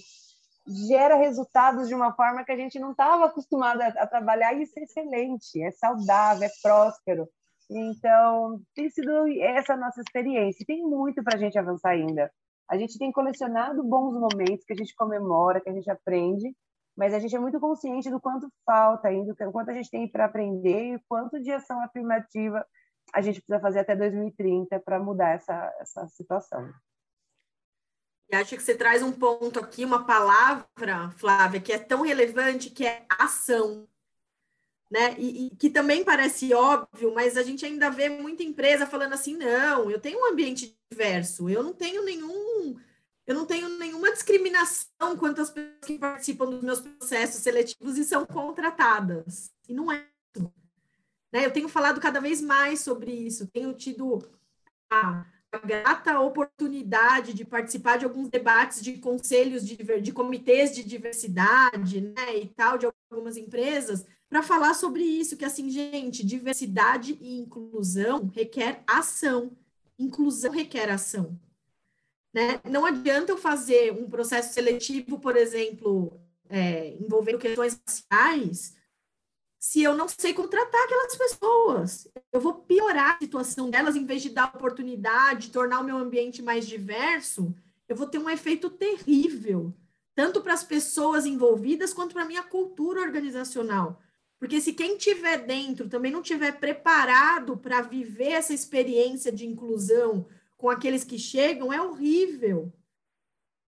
gera resultados de uma forma que a gente não estava acostumado a, trabalhar e isso é excelente, é saudável, é próspero. Então, tem sido essa nossa experiência. Tem muito para a gente avançar ainda. A gente tem colecionado bons momentos que a gente comemora, que a gente aprende, mas a gente é muito consciente do quanto falta ainda, do quanto a gente tem para aprender e quanto de ação afirmativa a gente precisa fazer até 2030 para mudar essa, essa situação. E acho que você traz um ponto aqui, uma palavra, Flávia, que é tão relevante, que é ação. Né? E, e, que também parece óbvio, mas a gente ainda vê muita empresa falando assim: não, eu tenho um ambiente diverso, eu não tenho nenhum, eu não tenho nenhuma discriminação quanto às pessoas que participam dos meus processos seletivos e são contratadas. E não é isso. Né? Eu tenho falado cada vez mais sobre isso, tenho tido a grata oportunidade de participar de alguns debates de conselhos de, de comitês de diversidade, né, e tal, de algumas empresas, para falar sobre isso, que assim, gente, diversidade e inclusão requer ação. Inclusão requer ação. Né? Não adianta eu fazer um processo seletivo, por exemplo, é, envolvendo questões raciais, se eu não sei contratar aquelas pessoas. Eu vou piorar a situação delas, em vez de dar oportunidade, tornar o meu ambiente mais diverso, eu vou ter um efeito terrível, tanto para as pessoas envolvidas quanto para a minha cultura organizacional. Porque se quem tiver dentro também não tiver preparado para viver essa experiência de inclusão com aqueles que chegam, é horrível.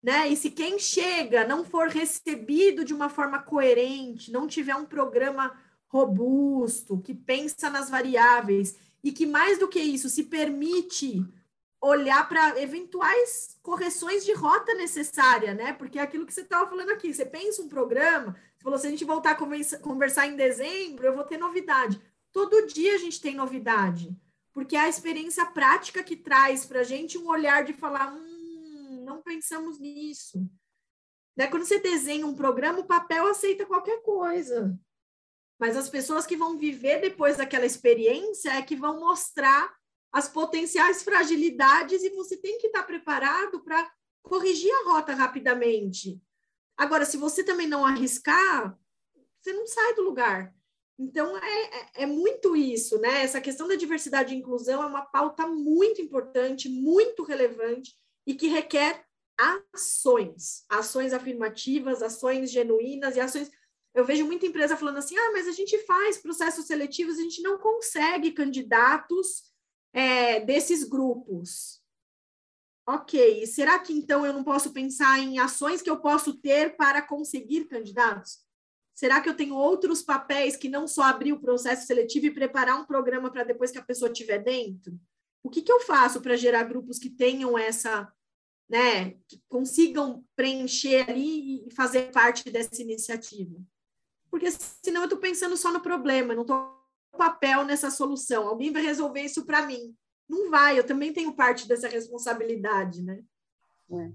Né? E se quem chega não for recebido de uma forma coerente, não tiver um programa robusto, que pensa nas variáveis e que mais do que isso se permite olhar para eventuais correções de rota necessária, né? Porque é aquilo que você estava falando aqui, você pensa um programa, você falou, se a gente voltar a conversar em dezembro, eu vou ter novidade. Todo dia a gente tem novidade, porque é a experiência prática que traz para a gente um olhar de falar, hum, não pensamos nisso. Né? Quando você desenha um programa, o papel aceita qualquer coisa. Mas as pessoas que vão viver depois daquela experiência é que vão mostrar as potenciais fragilidades e você tem que estar preparado para corrigir a rota rapidamente. Agora, se você também não arriscar, você não sai do lugar. Então, é, é, é, muito isso, né? Essa questão da diversidade e inclusão é uma pauta muito importante, muito relevante e que requer ações, ações afirmativas, ações genuínas e ações. Eu vejo muita empresa falando assim: ah, mas a gente faz processos seletivos, a gente não consegue candidatos é, desses grupos. Ok, será que então eu não posso pensar em ações que eu posso ter para conseguir candidatos? Será que eu tenho outros papéis que não só abrir o processo seletivo e preparar um programa para depois que a pessoa estiver dentro? O que, que eu faço para gerar grupos que tenham essa, né, que consigam preencher ali e fazer parte dessa iniciativa? Porque senão eu estou pensando só no problema, não estou papel nessa solução. Alguém vai resolver isso para mim. Não vai, eu também tenho parte dessa responsabilidade, né? É.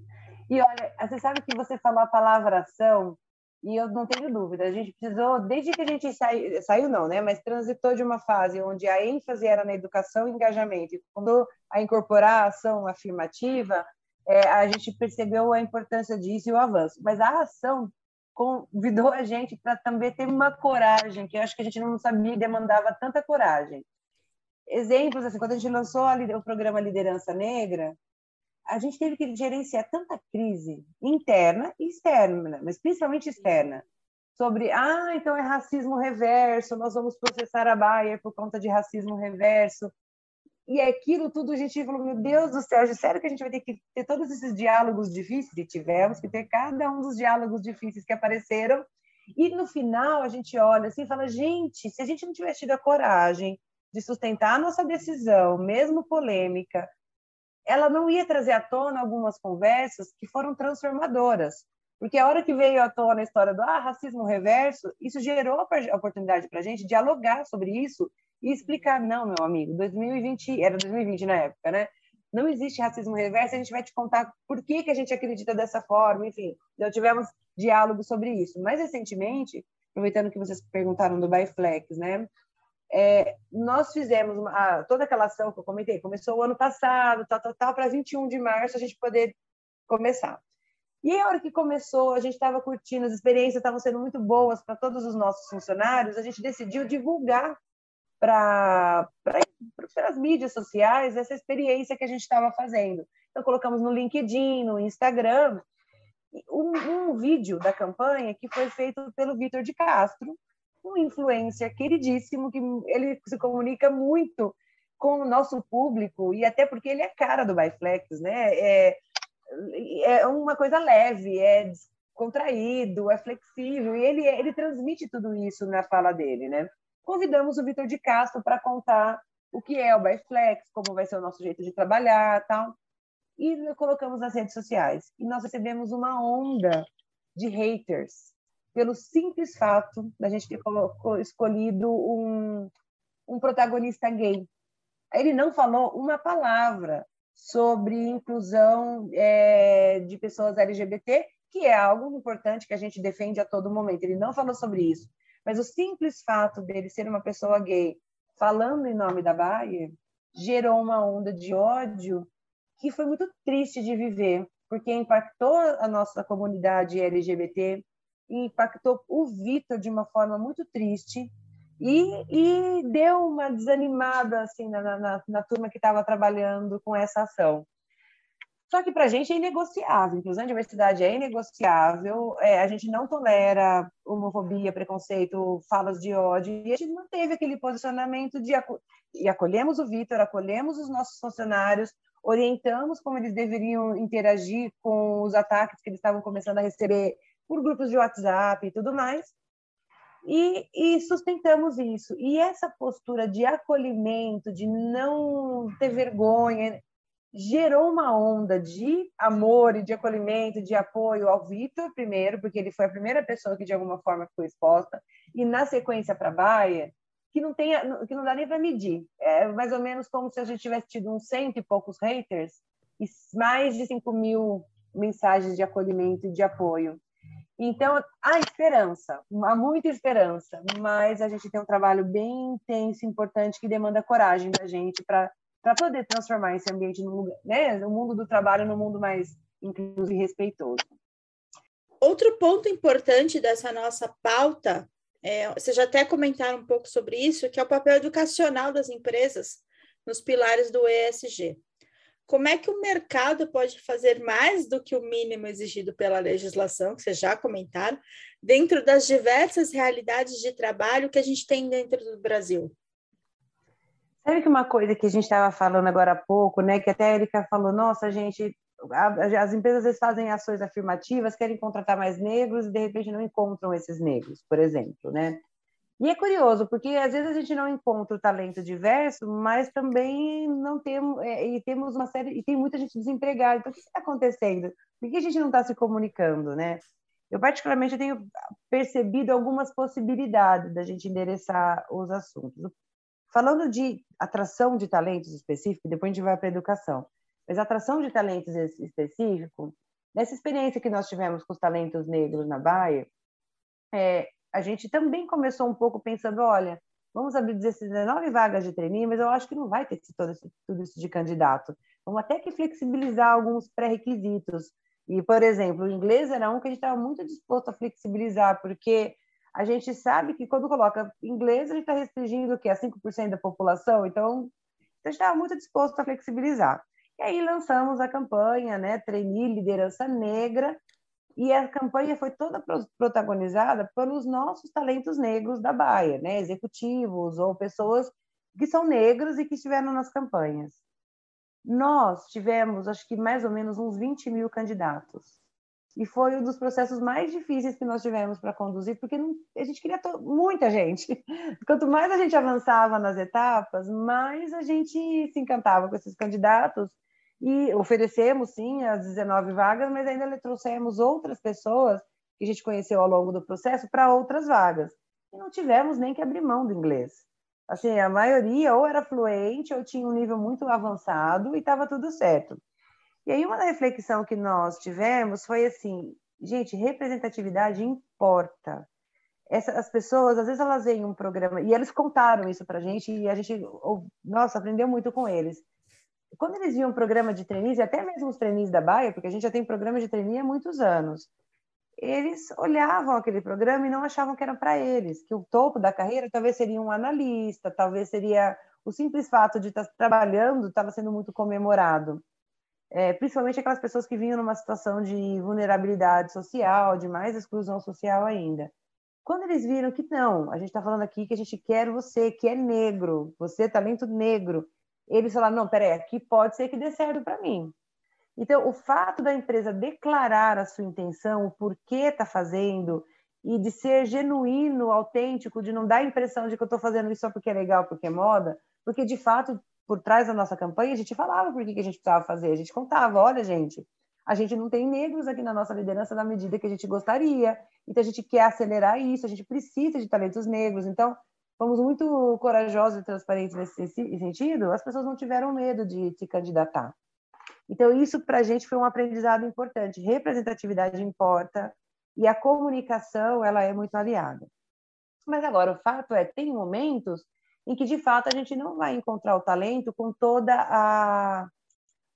E olha, você sabe que você falou a palavra ação, e eu não tenho dúvida, a gente precisou, desde que a gente saiu, saiu não, né? Mas transitou de uma fase onde a ênfase era na educação e engajamento, e quando a incorporar a ação afirmativa, é, a gente percebeu a importância disso e o avanço. Mas a ação convidou a gente para também ter uma coragem, que eu acho que a gente não sabia e demandava tanta coragem. Exemplos, assim, quando a gente lançou o programa Liderança Negra, a gente teve que gerenciar tanta crise interna e externa, mas principalmente externa, sobre, ah, então é racismo reverso, nós vamos processar a Bayer por conta de racismo reverso, e aquilo tudo a gente falou, meu Deus do céu, sério que a gente vai ter que ter todos esses diálogos difíceis? E tivemos que ter cada um dos diálogos difíceis que apareceram. E no final a gente olha assim e fala, gente, se a gente não tivesse tido a coragem de sustentar a nossa decisão, mesmo polêmica, ela não ia trazer à tona algumas conversas que foram transformadoras. Porque a hora que veio à tona a história do ah, racismo reverso, isso gerou a oportunidade para a gente dialogar sobre isso e explicar, não, meu amigo, 2020, era 2020 na época, né? Não existe racismo reverso, a gente vai te contar por que, que a gente acredita dessa forma, enfim. Então, tivemos diálogo sobre isso. Mais recentemente, aproveitando que vocês perguntaram do Biflex, né? É, nós fizemos uma, toda aquela ação que eu comentei, começou o ano passado, tal, tal, tal, para 21 de março a gente poder começar. E a hora que começou, a gente estava curtindo, as experiências estavam sendo muito boas para todos os nossos funcionários, a gente decidiu divulgar para as mídias sociais essa experiência que a gente estava fazendo. Então, colocamos no LinkedIn, no Instagram, um, um vídeo da campanha que foi feito pelo Vitor de Castro, um influencer queridíssimo, que ele se comunica muito com o nosso público, e até porque ele é cara do Biflex, né? É, é uma coisa leve, é contraído, é flexível, e ele, ele transmite tudo isso na fala dele, né? convidamos o Vitor de Castro para contar o que é o Biflex, como vai ser o nosso jeito de trabalhar tal. E colocamos nas redes sociais. E nós recebemos uma onda de haters pelo simples fato da gente ter escolhido um, um protagonista gay. Ele não falou uma palavra sobre inclusão é, de pessoas LGBT, que é algo importante que a gente defende a todo momento. Ele não falou sobre isso. Mas o simples fato dele ser uma pessoa gay falando em nome da Bayer gerou uma onda de ódio que foi muito triste de viver, porque impactou a nossa comunidade LGBT, impactou o Vitor de uma forma muito triste e, e deu uma desanimada assim na, na, na turma que estava trabalhando com essa ação. Só que para a gente é inegociável, inclusão e diversidade é inegociável, é, a gente não tolera homofobia, preconceito, falas de ódio, e a gente manteve aquele posicionamento de e acolhemos o Vitor, acolhemos os nossos funcionários, orientamos como eles deveriam interagir com os ataques que eles estavam começando a receber por grupos de WhatsApp e tudo mais, e, e, sustentamos isso. E essa postura de acolhimento, de não ter vergonha, gerou uma onda de amor e de acolhimento, de apoio ao Vitor, primeiro, porque ele foi a primeira pessoa que de alguma forma foi exposta, e na sequência para a Baia, que não, tem, que não dá nem para medir. É mais ou menos como se a gente tivesse tido uns cento e poucos haters e mais de 5 mil mensagens de acolhimento e de apoio. Então, há esperança, há muita esperança, mas a gente tem um trabalho bem intenso, importante, que demanda coragem da gente para poder transformar esse ambiente no né, o mundo do trabalho no mundo mais inclusivo e respeitoso. Outro ponto importante dessa nossa pauta, é, vocês já até comentaram um pouco sobre isso, que é o papel educacional das empresas nos pilares do ESG. Como é que o mercado pode fazer mais do que o mínimo exigido pela legislação, que vocês já comentaram, dentro das diversas realidades de trabalho que a gente tem dentro do Brasil? Sabe que uma coisa que a gente estava falando agora há pouco, né, que até a Erika falou, nossa, gente, as empresas às vezes fazem ações afirmativas, querem contratar mais negros e de repente não encontram esses negros, por exemplo, né? E é curioso, porque às vezes a gente não encontra o talento diverso, mas também não temos, é, e temos uma série, e tem muita gente desempregada. Então, o que está acontecendo? Por que a gente não está se comunicando, né? Eu, particularmente, tenho percebido algumas possibilidades da gente endereçar os assuntos. Falando de atração de talentos específicos, depois a gente vai para a educação, mas atração de talentos específico, nessa experiência que nós tivemos com os talentos negros na Baia, é, a gente também começou um pouco pensando, olha, vamos abrir 19 vagas de trainee, mas eu acho que não vai ter todo esse, tudo isso de candidato. Vamos até que flexibilizar alguns pré-requisitos. E, por exemplo, o inglês era um que a gente estava muito disposto a flexibilizar, porque a gente sabe que quando coloca inglês, a gente está restringindo o quê? A 5% da população, então a gente estava muito disposto a flexibilizar. E aí lançamos a campanha, né, Trainee Liderança Negra, e a campanha foi toda protagonizada pelos nossos talentos negros da Baia, né, executivos ou pessoas que são negros e que estiveram nas campanhas. Nós tivemos, acho que mais ou menos uns 20 mil candidatos e foi um dos processos mais difíceis que nós tivemos para conduzir, porque não, a gente queria muita gente. <laughs> Quanto mais a gente avançava nas etapas, mais a gente se encantava com esses candidatos e oferecemos sim as 19 vagas, mas ainda trouxemos outras pessoas que a gente conheceu ao longo do processo para outras vagas. E não tivemos nem que abrir mão do inglês. Assim, a maioria ou era fluente ou tinha um nível muito avançado e estava tudo certo. E aí, uma reflexão que nós tivemos foi assim: gente, representatividade importa. Essa, as pessoas, às vezes, elas veem um programa, e eles contaram isso para a gente, e a gente, nossa, aprendeu muito com eles. Quando eles viam um programa de trainees, até mesmo os trainees da Baia, porque a gente já tem programa de trainee há muitos anos, eles olhavam aquele programa e não achavam que era para eles, que o topo da carreira talvez seria um analista, talvez seria o simples fato de estar trabalhando estava sendo muito comemorado é, principalmente aquelas pessoas que vinham numa situação de vulnerabilidade social, de mais exclusão social ainda. Quando eles viram que não, a gente está falando aqui que a gente quer você, que é negro, você é talento negro, eles falaram, não, peraí, aqui pode ser que dê certo para mim. Então, o fato da empresa declarar a sua intenção, o porquê está fazendo, e de ser genuíno, autêntico, de não dar a impressão de que eu estou fazendo isso só porque é legal, porque é moda, porque de fato por trás da nossa campanha, a gente falava por que, que a gente precisava fazer, a gente contava, olha, gente, a gente não tem negros aqui na nossa liderança na medida que a gente gostaria, então a gente quer acelerar isso, a gente precisa de talentos negros, então fomos muito corajosos e transparentes nesse sentido, as pessoas não tiveram medo de se candidatar. Então isso para a gente foi um aprendizado importante, representatividade importa e a comunicação ela é muito aliada. Mas agora o fato é, tem momentos em que de fato a gente não vai encontrar o talento com toda a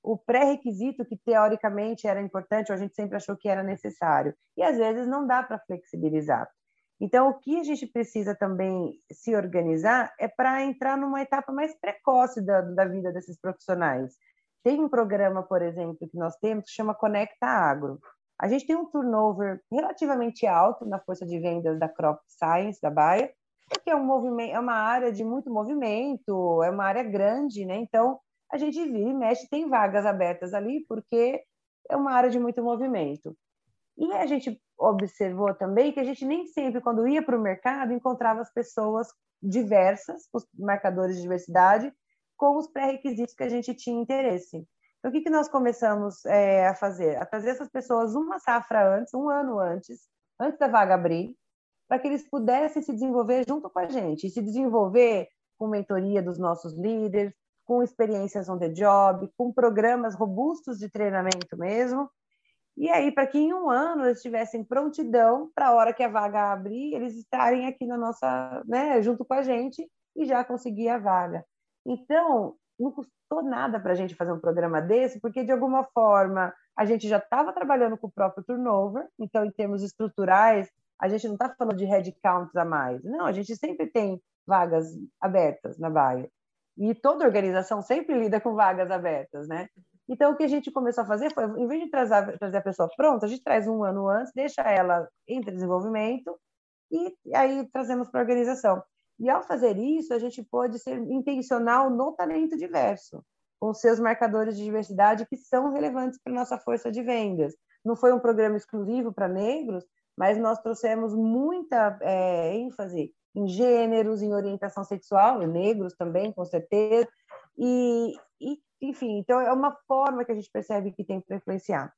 o pré-requisito que teoricamente era importante, ou a gente sempre achou que era necessário. E às vezes não dá para flexibilizar. Então, o que a gente precisa também se organizar é para entrar numa etapa mais precoce da, da vida desses profissionais. Tem um programa, por exemplo, que nós temos que chama Conecta Agro. A gente tem um turnover relativamente alto na força de vendas da Crop Science da Baia, porque é um movimento, é uma área de muito movimento, é uma área grande, né? Então, a gente vira e mexe, tem vagas abertas ali, porque é uma área de muito movimento. E a gente observou também que a gente nem sempre, quando ia para o mercado, encontrava as pessoas diversas, os marcadores de diversidade, com os pré-requisitos que a gente tinha interesse. Então, o que, que nós começamos é, a fazer? A trazer essas pessoas uma safra antes, um ano antes, antes da vaga abrir, para que eles pudessem se desenvolver junto com a gente, e se desenvolver com mentoria dos nossos líderes, com experiências on the job, com programas robustos de treinamento mesmo, e aí, para que em um ano eles tivessem prontidão para a hora que a vaga abrir, eles estarem aqui na nossa, né, junto com a gente e já conseguir a vaga. Então, não custou nada para a gente fazer um programa desse, porque de alguma forma a gente já estava trabalhando com o próprio turnover, então, em termos estruturais, a gente não está falando de headcounts a mais. Não, a gente sempre tem vagas abertas na Baia. E toda organização sempre lida com vagas abertas, né? Então, o que a gente começou a fazer foi, em vez de trazer, trazer a pessoa pronta, a gente traz um ano antes, deixa ela em desenvolvimento e aí trazemos para a organização. E ao fazer isso, a gente pode ser intencional no talento diverso, com seus marcadores de diversidade que são relevantes para nossa força de vendas. Não foi um programa exclusivo para negros, mas nós trouxemos muita é, ênfase em gêneros, em orientação sexual, negros também, com certeza, e, e, enfim, então é uma forma que a gente percebe que tem para influenciar.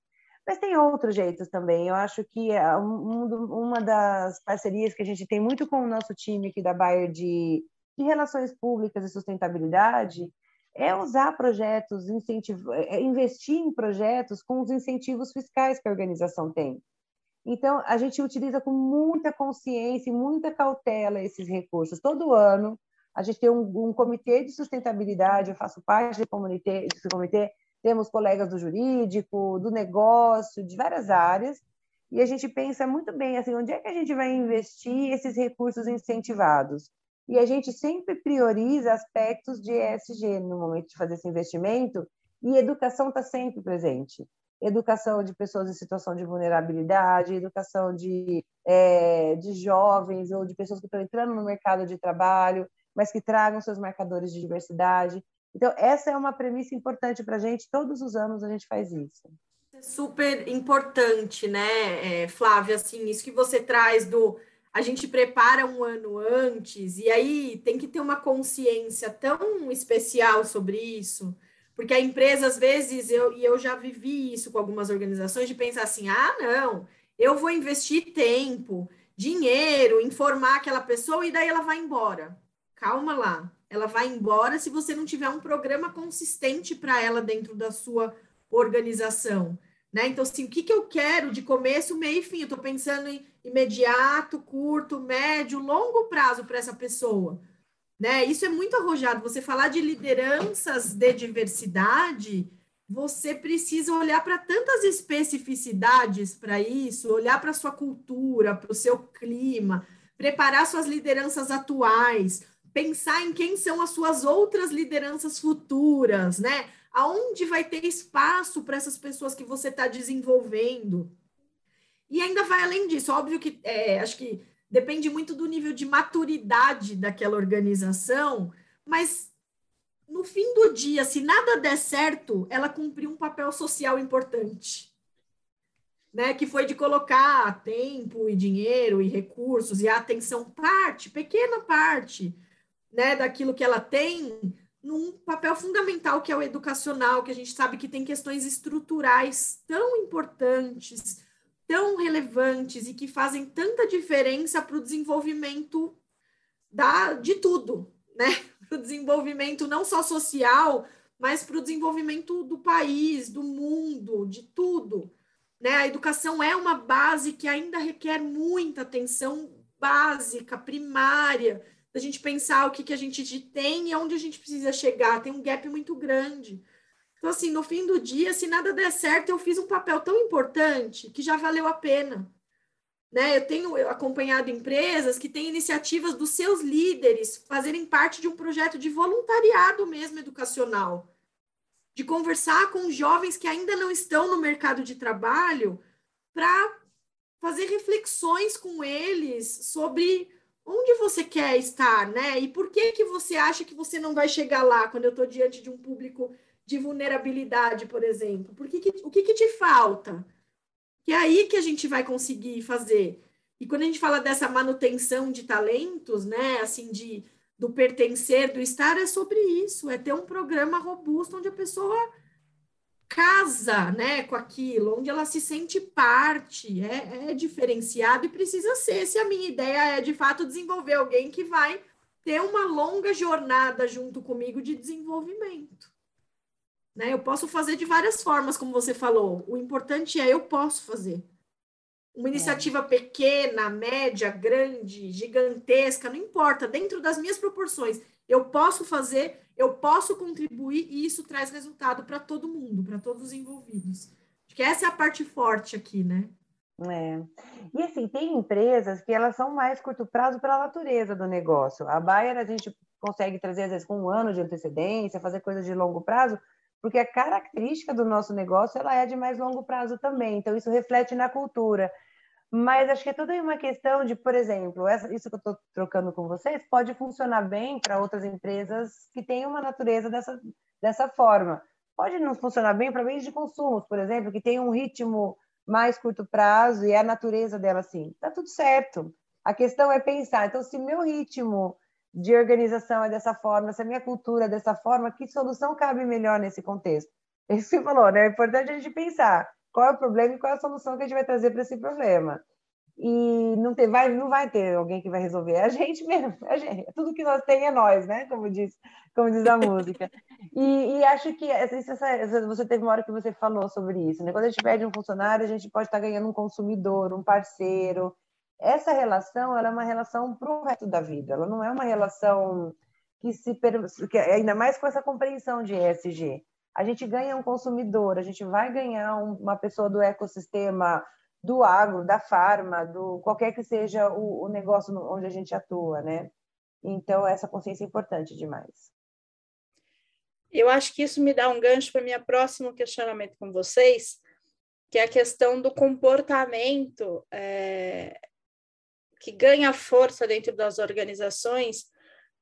Mas tem outros jeitos também. Eu acho que é uma das parcerias que a gente tem muito com o nosso time aqui da Bayer de, de relações públicas e sustentabilidade é usar projetos, incentivo, é, é investir em projetos com os incentivos fiscais que a organização tem. Então, a gente utiliza com muita consciência e muita cautela esses recursos. Todo ano, a gente tem um, um comitê de sustentabilidade, eu faço parte do comitê, desse comitê, temos colegas do jurídico, do negócio, de várias áreas, e a gente pensa muito bem assim, onde é que a gente vai investir esses recursos incentivados? E a gente sempre prioriza aspectos de ESG no momento de fazer esse investimento, e educação está sempre presente. Educação de pessoas em situação de vulnerabilidade, educação de, é, de jovens ou de pessoas que estão entrando no mercado de trabalho, mas que tragam seus marcadores de diversidade. Então, essa é uma premissa importante para a gente, todos os anos a gente faz isso. É super importante, né, é, Flávia? Assim, isso que você traz do. A gente prepara um ano antes, e aí tem que ter uma consciência tão especial sobre isso, porque a empresa, às vezes, eu, e eu já vivi isso com algumas organizações, de pensar assim: ah, não, eu vou investir tempo, dinheiro, informar aquela pessoa e daí ela vai embora calma lá. Ela vai embora se você não tiver um programa consistente para ela dentro da sua organização. Né? Então, assim, o que, que eu quero de começo, meio e fim? Eu estou pensando em imediato, curto, médio, longo prazo para essa pessoa. Né? Isso é muito arrojado. Você falar de lideranças de diversidade, você precisa olhar para tantas especificidades para isso, olhar para a sua cultura, para o seu clima, preparar suas lideranças atuais, pensar em quem são as suas outras lideranças futuras, né? Aonde vai ter espaço para essas pessoas que você está desenvolvendo? E ainda vai além disso, óbvio que é, acho que depende muito do nível de maturidade daquela organização, mas no fim do dia, se nada der certo, ela cumpriu um papel social importante. Né, que foi de colocar tempo e dinheiro e recursos e atenção, parte, pequena parte, né, daquilo que ela tem num papel fundamental que é o educacional, que a gente sabe que tem questões estruturais tão importantes, tão relevantes e que fazem tanta diferença para o desenvolvimento da, de tudo, né? <laughs> Para o desenvolvimento não só social, mas para o desenvolvimento do país, do mundo, de tudo. Né? A educação é uma base que ainda requer muita atenção básica, primária, da gente pensar o que, que a gente tem e aonde a gente precisa chegar. Tem um gap muito grande. Então, assim, no fim do dia, se nada der certo, eu fiz um papel tão importante que já valeu a pena. Né? Eu tenho acompanhado empresas que têm iniciativas dos seus líderes fazerem parte de um projeto de voluntariado mesmo educacional, de conversar com jovens que ainda não estão no mercado de trabalho para fazer reflexões com eles sobre onde você quer estar, né? E por que que você acha que você não vai chegar lá quando eu estou diante de um público de vulnerabilidade, por exemplo? Por que que, o que, que te falta? Que é aí que a gente vai conseguir fazer. E quando a gente fala dessa manutenção de talentos, né? Assim, de do pertencer, do estar, é sobre isso, é ter um programa robusto onde a pessoa casa né, com aquilo, onde ela se sente parte, é, é diferenciado e precisa ser. Se a minha ideia é de fato desenvolver alguém que vai ter uma longa jornada junto comigo de desenvolvimento. Né? Eu posso fazer de várias formas, como você falou. O importante é eu posso fazer. Uma é. iniciativa é. pequena, média, grande, gigantesca, não importa, dentro das minhas proporções. Eu posso fazer eu posso contribuir e isso traz resultado para todo mundo, para todos os envolvidos. Acho que essa é a parte forte aqui, né? É. E assim, tem empresas que elas são mais curto prazo pela natureza do negócio. A Bayer a gente consegue trazer, às vezes, com um ano de antecedência, fazer coisas de longo prazo, porque a característica do nosso negócio ela é de mais longo prazo também. Então, isso reflete na cultura. Mas acho que é tudo uma questão de, por exemplo, essa, isso que eu estou trocando com vocês pode funcionar bem para outras empresas que têm uma natureza dessa, dessa forma. Pode não funcionar bem para bens de consumos, por exemplo, que tem um ritmo mais curto prazo e é a natureza dela assim. Está tudo certo. A questão é pensar, então, se meu ritmo de organização é dessa forma, se a minha cultura é dessa forma, que solução cabe melhor nesse contexto? <laughs> Isso que você falou, né? É importante a gente pensar qual é o problema e qual é a solução que a gente vai trazer para esse problema. E não, tem, vai, não vai ter alguém que vai resolver, é a gente <laughs> mesmo. É a gente, tudo que nós temos é nós, né? Como diz, como diz a <laughs> música. E, e acho que essa, essa, você teve uma hora que você falou sobre isso. Né? Quando a gente pede um funcionário, a gente pode estar ganhando um consumidor, um parceiro. Essa relação ela é uma relação para o resto da vida. Ela não é uma relação que se que, ainda mais com essa compreensão de ESG a gente ganha um consumidor, a gente vai ganhar uma pessoa do ecossistema do agro, da farma, do qualquer que seja o, o negócio onde a gente atua, né? Então essa consciência é importante demais. Eu acho que isso me dá um gancho para meu próximo questionamento com vocês, que é a questão do comportamento é, que ganha força dentro das organizações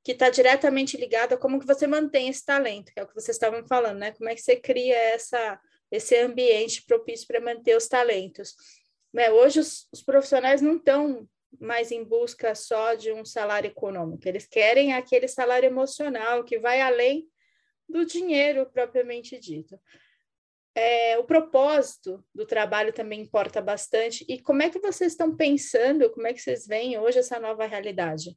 que está diretamente ligado a como que você mantém esse talento, que é o que vocês estavam falando, né? Como é que você cria essa, esse ambiente propício para manter os talentos. Né? Hoje os, os profissionais não estão mais em busca só de um salário econômico, eles querem aquele salário emocional que vai além do dinheiro propriamente dito. É, o propósito do trabalho também importa bastante. E como é que vocês estão pensando, como é que vocês veem hoje essa nova realidade?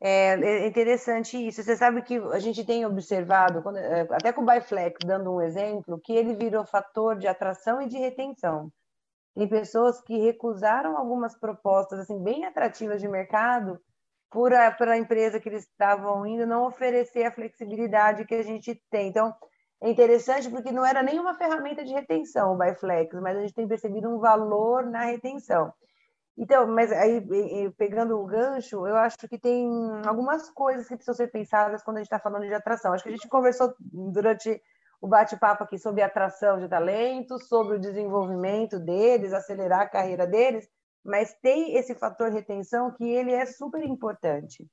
É, é interessante isso. Você sabe que a gente tem observado, é, até com o Byflex, dando um exemplo, que ele virou fator de atração e de retenção. Tem pessoas que recusaram algumas propostas assim bem atrativas de mercado por a, pela empresa que eles estavam indo não oferecer a flexibilidade que a gente tem. Então, é interessante porque não era nenhuma ferramenta de retenção o Byflex, mas a gente tem percebido um valor na retenção. Então, mas aí, pegando o gancho, eu acho que tem algumas coisas que precisam ser pensadas quando a gente está falando de atração. Acho que a gente conversou durante o bate-papo aqui sobre atração de talentos, sobre o desenvolvimento deles, acelerar a carreira deles, mas tem esse fator retenção que ele é super importante.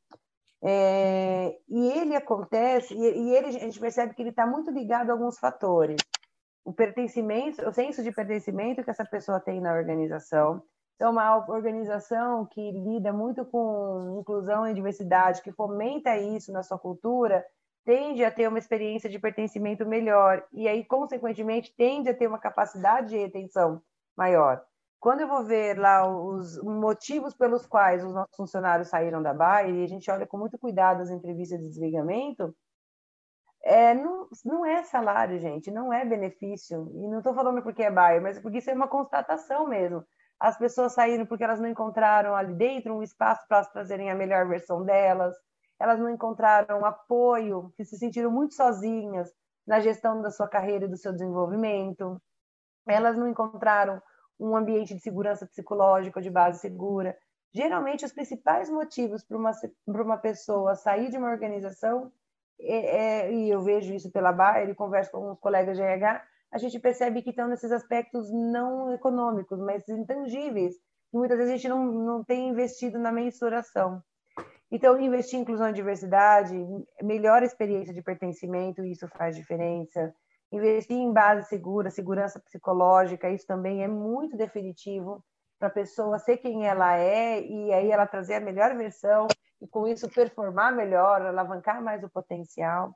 É, e ele acontece, e, ele, a gente percebe que ele está muito ligado a alguns fatores. O pertencimento, o senso de pertencimento que essa pessoa tem na organização, então, uma organização que lida muito com inclusão e diversidade, que fomenta isso na sua cultura, tende a ter uma experiência de pertencimento melhor e aí, consequentemente, tende a ter uma capacidade de retenção maior. Quando eu vou ver lá os motivos pelos quais os nossos funcionários saíram da Bayer, e a gente olha com muito cuidado as entrevistas de desligamento, é, não, não é salário, gente, não é benefício. E não estou falando porque é Bayer, mas porque isso é uma constatação mesmo as pessoas saíram porque elas não encontraram ali dentro um espaço para elas trazerem a melhor versão delas. elas não encontraram apoio, que se sentiram muito sozinhas na gestão da sua carreira e do seu desenvolvimento. Elas não encontraram um ambiente de segurança psicológica, de base segura. Geralmente, os principais motivos para uma, uma pessoa sair de uma organização, é, é, e eu vejo isso pela Bayer, e converso com alguns colegas de RH, a gente percebe que estão nesses aspectos não econômicos, mas intangíveis, que muitas vezes a gente não, não tem investido na mensuração. Então, investir em inclusão e diversidade, melhor experiência de pertencimento, isso faz diferença. Investir em base segura, segurança psicológica, isso também é muito definitivo para a pessoa ser quem ela é e aí ela trazer a melhor versão e com isso performar melhor, alavancar mais o potencial.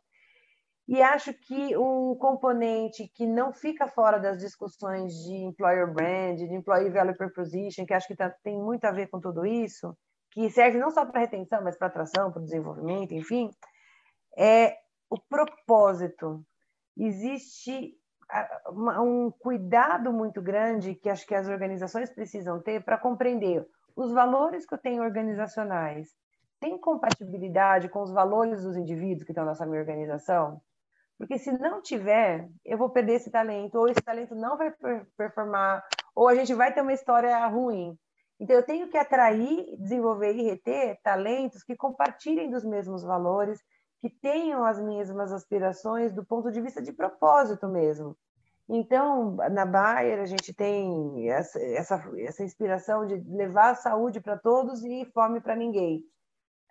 E acho que um componente que não fica fora das discussões de employer brand, de employee value proposition, que acho que tá, tem muito a ver com tudo isso, que serve não só para retenção, mas para atração, para desenvolvimento, enfim, é o propósito. Existe um cuidado muito grande que acho que as organizações precisam ter para compreender os valores que eu tenho organizacionais têm compatibilidade com os valores dos indivíduos que estão nessa minha organização? Porque se não tiver, eu vou perder esse talento, ou esse talento não vai performar, ou a gente vai ter uma história ruim. Então, eu tenho que atrair, desenvolver e reter talentos que compartilhem dos mesmos valores, que tenham as mesmas aspirações do ponto de vista de propósito mesmo. Então, na Bayer, a gente tem essa, essa, essa inspiração de levar saúde para todos e fome para ninguém.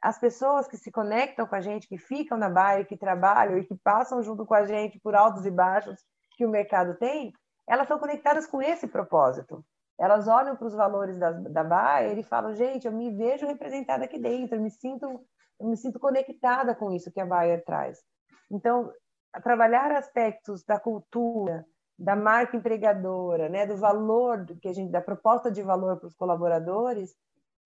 As pessoas que se conectam com a gente, que ficam na Bayer, que trabalham e que passam junto com a gente por altos e baixos que o mercado tem, elas são conectadas com esse propósito elas olham para os valores da, da Bayer e falam, gente, eu me vejo representada aqui dentro, eu me sinto, eu me sinto conectada com isso que a Bayer traz. Então, trabalhar aspectos da cultura, da marca empregadora, né, do valor que a gente, da proposta de valor para os colaboradores,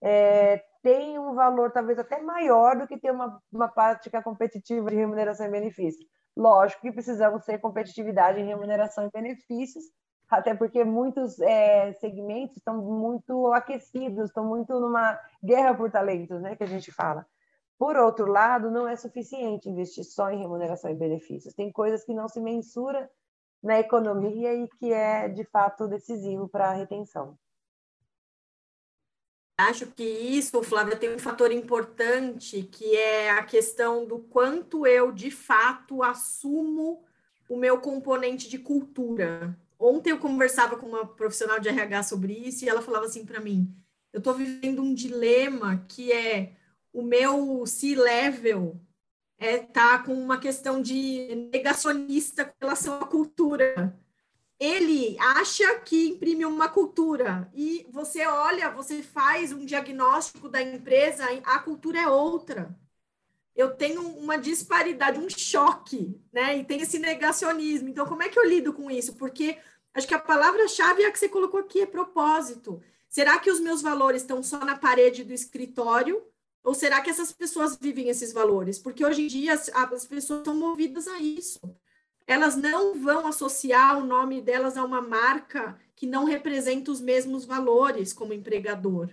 é, tem um valor talvez até maior do que ter uma, uma prática competitiva de remuneração e benefícios. Lógico que precisamos ter competitividade em remuneração e benefícios, até porque muitos é, segmentos estão muito aquecidos, estão muito numa guerra por talentos, né, que a gente fala. Por outro lado, não é suficiente investir só em remuneração e benefícios. Tem coisas que não se mensura na economia e que é, de fato, decisivo para a retenção. Acho que isso, Flávia, tem um fator importante, que é a questão do quanto eu, de fato, assumo o meu componente de cultura. Ontem eu conversava com uma profissional de RH sobre isso e ela falava assim para mim: eu estou vivendo um dilema que é o meu C-level é, tá com uma questão de negacionista com relação à cultura. Ele acha que imprime uma cultura e você olha, você faz um diagnóstico da empresa, a cultura é outra. Eu tenho uma disparidade, um choque, né? E tem esse negacionismo. Então, como é que eu lido com isso? Porque Acho que a palavra-chave é a que você colocou aqui, é propósito. Será que os meus valores estão só na parede do escritório? Ou será que essas pessoas vivem esses valores? Porque hoje em dia as, as pessoas são movidas a isso. Elas não vão associar o nome delas a uma marca que não representa os mesmos valores como empregador.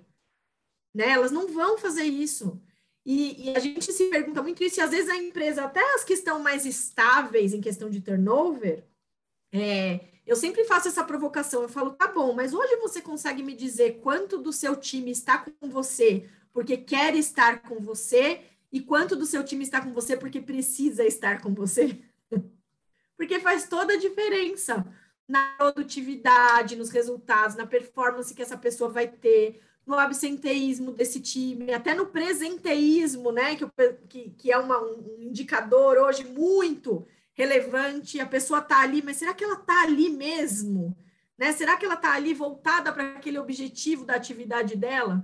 Né? Elas não vão fazer isso. E, e, a gente se pergunta muito isso, e às vezes a empresa, até as que estão mais estáveis em questão de turnover, é, eu sempre faço essa provocação. Eu falo, tá bom, mas hoje você consegue me dizer quanto do seu time está com você porque quer estar com você e quanto do seu time está com você porque precisa estar com você? Porque faz toda a diferença na produtividade, nos resultados, na performance que essa pessoa vai ter, no absenteísmo desse time, até no presenteísmo, né? Que, que, que é uma, um indicador hoje muito relevante, a pessoa está ali, mas será que ela está ali mesmo? Né? Será que ela está ali voltada para aquele objetivo da atividade dela?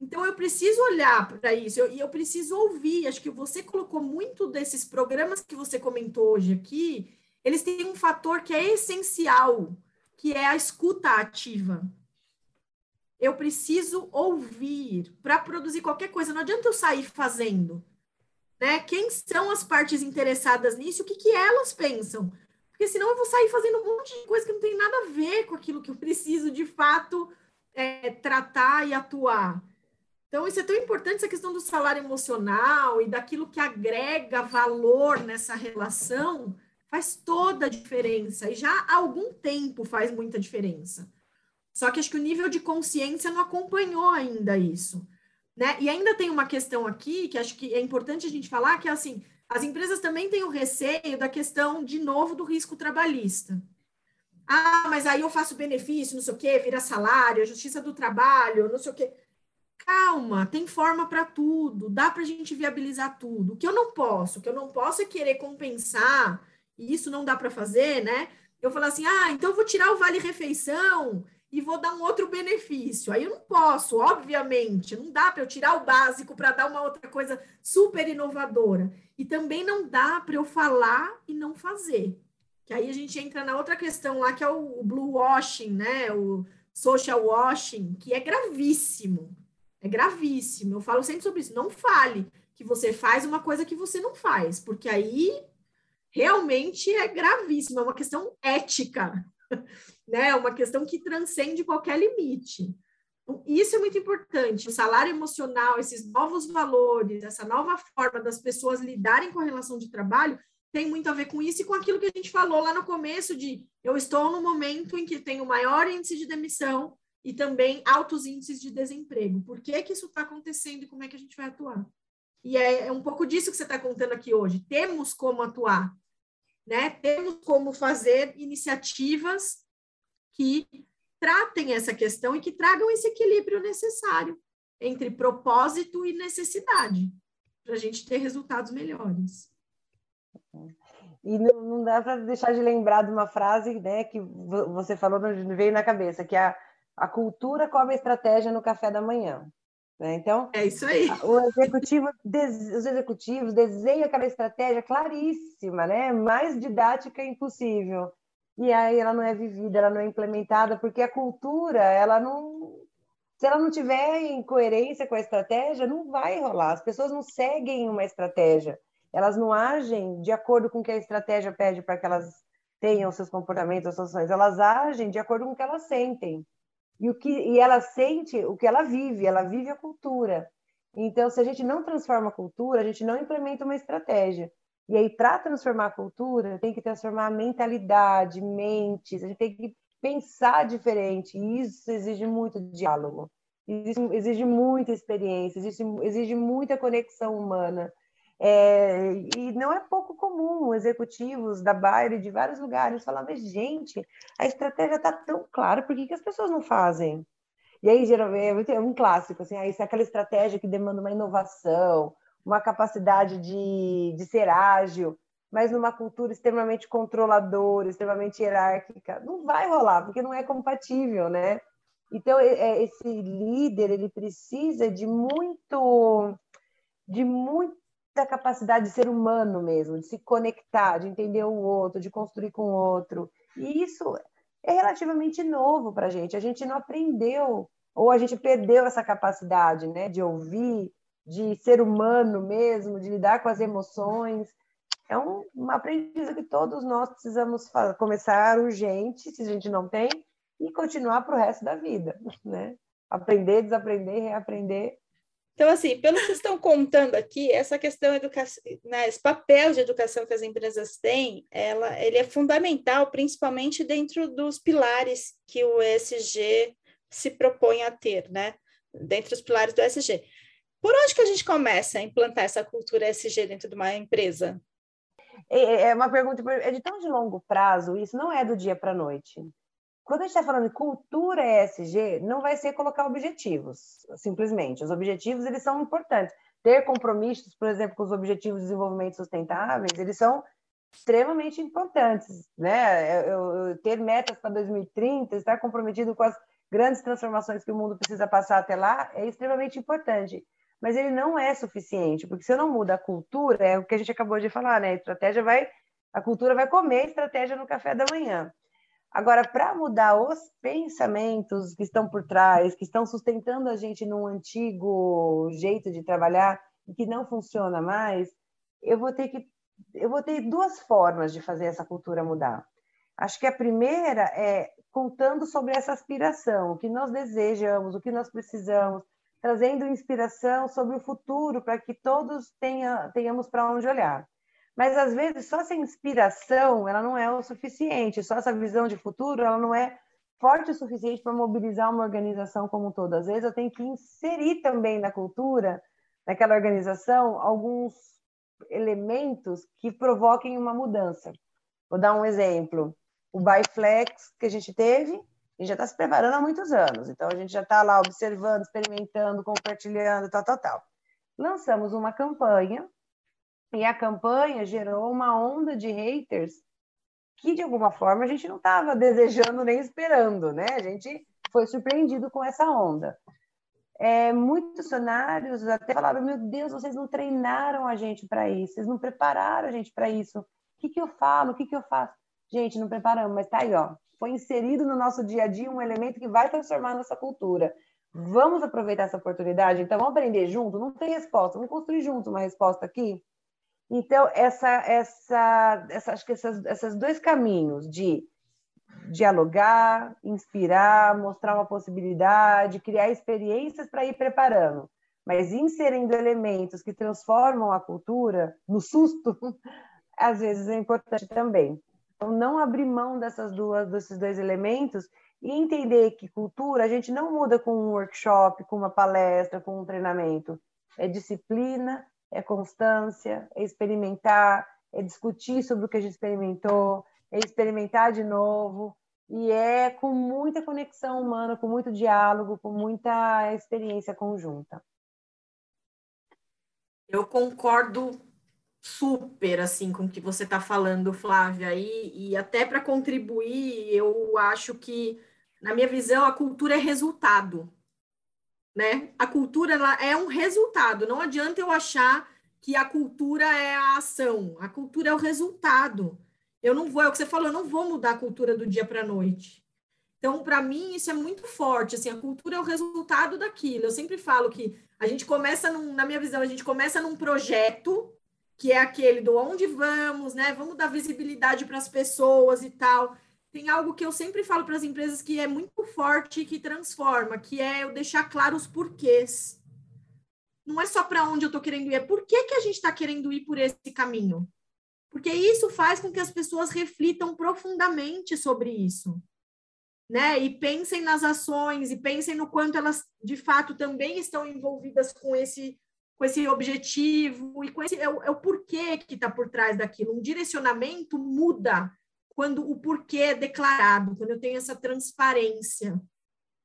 Então, eu preciso olhar para isso e eu, eu, preciso ouvir. Acho que você colocou muito desses programas que você comentou hoje aqui, eles têm um fator que é essencial, que é a escuta ativa. Eu preciso ouvir para produzir qualquer coisa. Não adianta eu sair fazendo né? Quem são as partes interessadas nisso? O que, que elas pensam? Porque senão eu vou sair fazendo um monte de coisa que não tem nada a ver com aquilo que eu preciso de fato é, tratar e atuar. Então, isso é tão importante, essa questão do salário emocional e daquilo que agrega valor nessa relação, faz toda a diferença. E já há algum tempo faz muita diferença. Só que acho que o nível de consciência não acompanhou ainda isso. Né? E ainda tem uma questão aqui que acho que é importante a gente falar, que é assim, as empresas também têm o receio da questão, de novo, do risco trabalhista. Ah, mas aí eu faço benefício, não sei o quê, vira salário, justiça do trabalho, não sei o quê. Calma, tem forma para tudo, dá para a gente viabilizar tudo. O que eu não posso, o que eu não posso é querer compensar, e isso não dá para fazer, né? Eu falo assim, ah, então eu vou tirar o vale-refeição e vou dar um outro benefício. Aí eu não posso, obviamente, não dá para eu tirar o básico para dar uma outra coisa super inovadora. E também não dá para eu falar e não fazer. Que aí a gente entra na outra questão lá, que é o, blue washing, né? O social washing, que é gravíssimo. É gravíssimo. Eu falo sempre sobre isso. Não fale que você faz uma coisa que você não faz, porque aí realmente é gravíssimo, é uma questão ética, <laughs> né? É uma questão que transcende qualquer limite. Então, isso é muito importante. O salário emocional, esses novos valores, essa nova forma das pessoas lidarem com a relação de trabalho, tem muito a ver com isso e com aquilo que a gente falou lá no começo de eu estou no momento em que tenho maior índice de demissão e também altos índices de desemprego. Por que, que isso está acontecendo e como é que a gente vai atuar? E é, é um pouco disso que você está contando aqui hoje. Temos como atuar, né? Temos como fazer iniciativas que tratem essa questão e que tragam esse equilíbrio necessário entre propósito e necessidade para a gente ter resultados melhores. E não, não dá para deixar de lembrar de uma frase né, que você falou, veio na cabeça, que é a, a cultura come a estratégia no café da manhã. Né? Então, é isso aí. O executivo, os executivos desenham aquela estratégia claríssima, né? mais didática impossível. E aí ela não é vivida, ela não é implementada, porque a cultura, ela não. Se ela não tiver em coerência com a estratégia, não vai rolar. As pessoas não seguem uma estratégia elas não agem de acordo com o que a estratégia pede para que elas tenham seus comportamentos, suas ações, elas agem de acordo com o que elas sentem. E, o que, e ela sente o que ela vive, ela vive a cultura. Então, se a gente não transforma a cultura, a gente não implementa uma estratégia. E aí, para transformar a cultura, tem que transformar a mentalidade, mentes, a gente tem que pensar diferente. E isso exige muito diálogo, exige, exige muita experiência, exige, exige muita conexão humana. É, e não é pouco comum executivos da Bayer de vários lugares falar, mas gente, a estratégia está tão clara, por que, que as pessoas não fazem? E aí, geralmente, é um clássico, assim, aí, é aquela estratégia que demanda uma inovação, uma capacidade de, de ser ágil, mas numa cultura extremamente controladora, extremamente hierárquica, não vai rolar, porque não é compatível, né? Então, é, esse líder, ele precisa de muito, de muito da capacidade de ser humano mesmo, de se conectar, de entender o outro, de construir com o outro. E isso é relativamente novo para a gente. A gente não aprendeu, ou a gente perdeu essa capacidade né, de ouvir, de ser humano mesmo, de lidar com as emoções. É um, uma aprendizagem que todos nós precisamos começar urgente, se a gente não tem, e continuar para o resto da vida. Né? Aprender, desaprender, reaprender então, assim, pelo que estão contando aqui, essa questão né, esse papel de educação que as empresas têm, ela, ele é fundamental, principalmente dentro dos pilares que o ESG se propõe a ter, né? Dentro dos pilares do ESG. Por onde que a gente começa a implantar essa cultura ESG dentro de uma empresa? É, é, é uma pergunta, é de tão de longo prazo, isso não é do dia para a noite quando a gente está falando de cultura ESG, não vai ser colocar objetivos, simplesmente. Os objetivos, eles são importantes. Ter compromissos, por exemplo, com os objetivos de desenvolvimento sustentáveis, eles são extremamente importantes, né? Eu, eu ter metas para 2030, estar comprometido com as grandes transformações que o mundo precisa passar até lá, é extremamente importante. Mas ele não é suficiente, porque se eu não muda a cultura, é o que a gente acabou de falar, né? A estratégia vai, a cultura vai comer a estratégia no café da manhã. Agora, para mudar os pensamentos que estão por trás, que estão sustentando a gente num antigo jeito de trabalhar e que não funciona mais, eu vou ter que eu vou ter duas formas de fazer essa cultura mudar. Acho que a primeira é contando sobre essa aspiração, o que nós desejamos, o que nós precisamos, trazendo inspiração sobre o futuro para que todos tenha, tenhamos para onde olhar. Mas às vezes só essa inspiração ela não é o suficiente, só essa visão de futuro ela não é forte o suficiente para mobilizar uma organização como todo. Às vezes eu tenho que inserir também na cultura, naquela organização, alguns elementos que provoquem uma mudança. Vou dar um exemplo. O Biflex que a gente teve, a gente já está se preparando há muitos anos. Então, a gente já está lá observando, experimentando, compartilhando, tal, tal, tal. Lançamos uma campanha e a campanha gerou uma onda de haters que, de alguma forma, a gente não estava desejando nem esperando, né? A gente foi surpreendido com essa onda. É, muitos funcionários até falaram: Meu Deus, vocês não treinaram a gente para isso, vocês não prepararam a gente para isso. O que, que eu falo? O que, que eu faço? Gente, não preparamos, mas tá aí, ó. Foi inserido no nosso dia a dia um elemento que vai transformar a nossa cultura. Vamos aproveitar essa oportunidade? Então, vamos aprender junto? Não tem resposta, vamos construir junto uma resposta aqui? Então, essa, essa, essa, acho que essas, esses dois caminhos de dialogar, inspirar, mostrar uma possibilidade, criar experiências para ir preparando, mas inserindo elementos que transformam a cultura no susto, <laughs> às vezes é importante também. Então, não abrir mão dessas duas, desses dois elementos e entender que cultura a gente não muda com um workshop, com uma palestra, com um treinamento. É disciplina, é constância, é experimentar, é discutir sobre o que a gente experimentou, é experimentar de novo, e é com muita conexão humana, com muito diálogo, com muita experiência conjunta. Eu concordo super assim com o que você está falando, Flávia, e, e até para contribuir, eu acho que, na minha visão, a cultura é resultado né? A cultura ela é um resultado. Não adianta eu achar que a cultura é a ação. A cultura é o resultado. Eu não vou, é o que você falou, eu não vou mudar a cultura do dia para a noite. Então, para mim, isso é muito forte. Assim, a cultura é o resultado daquilo. Eu sempre falo que a gente começa, num, na minha visão, a gente começa num projeto que é aquele do onde vamos, né? Vamos dar visibilidade para as pessoas e tal tem algo que eu sempre falo para as empresas que é muito forte e que transforma, que é eu deixar claro os porquês. Não é só para onde eu estou querendo ir, é por que, que a gente está querendo ir por esse caminho. Porque isso faz com que as pessoas reflitam profundamente sobre isso. Né? E pensem nas ações e pensem no quanto elas de fato também estão envolvidas com esse com esse objetivo e com esse é o, é o porquê que está por trás daquilo. Um direcionamento muda quando o porquê é declarado, quando eu tenho essa transparência,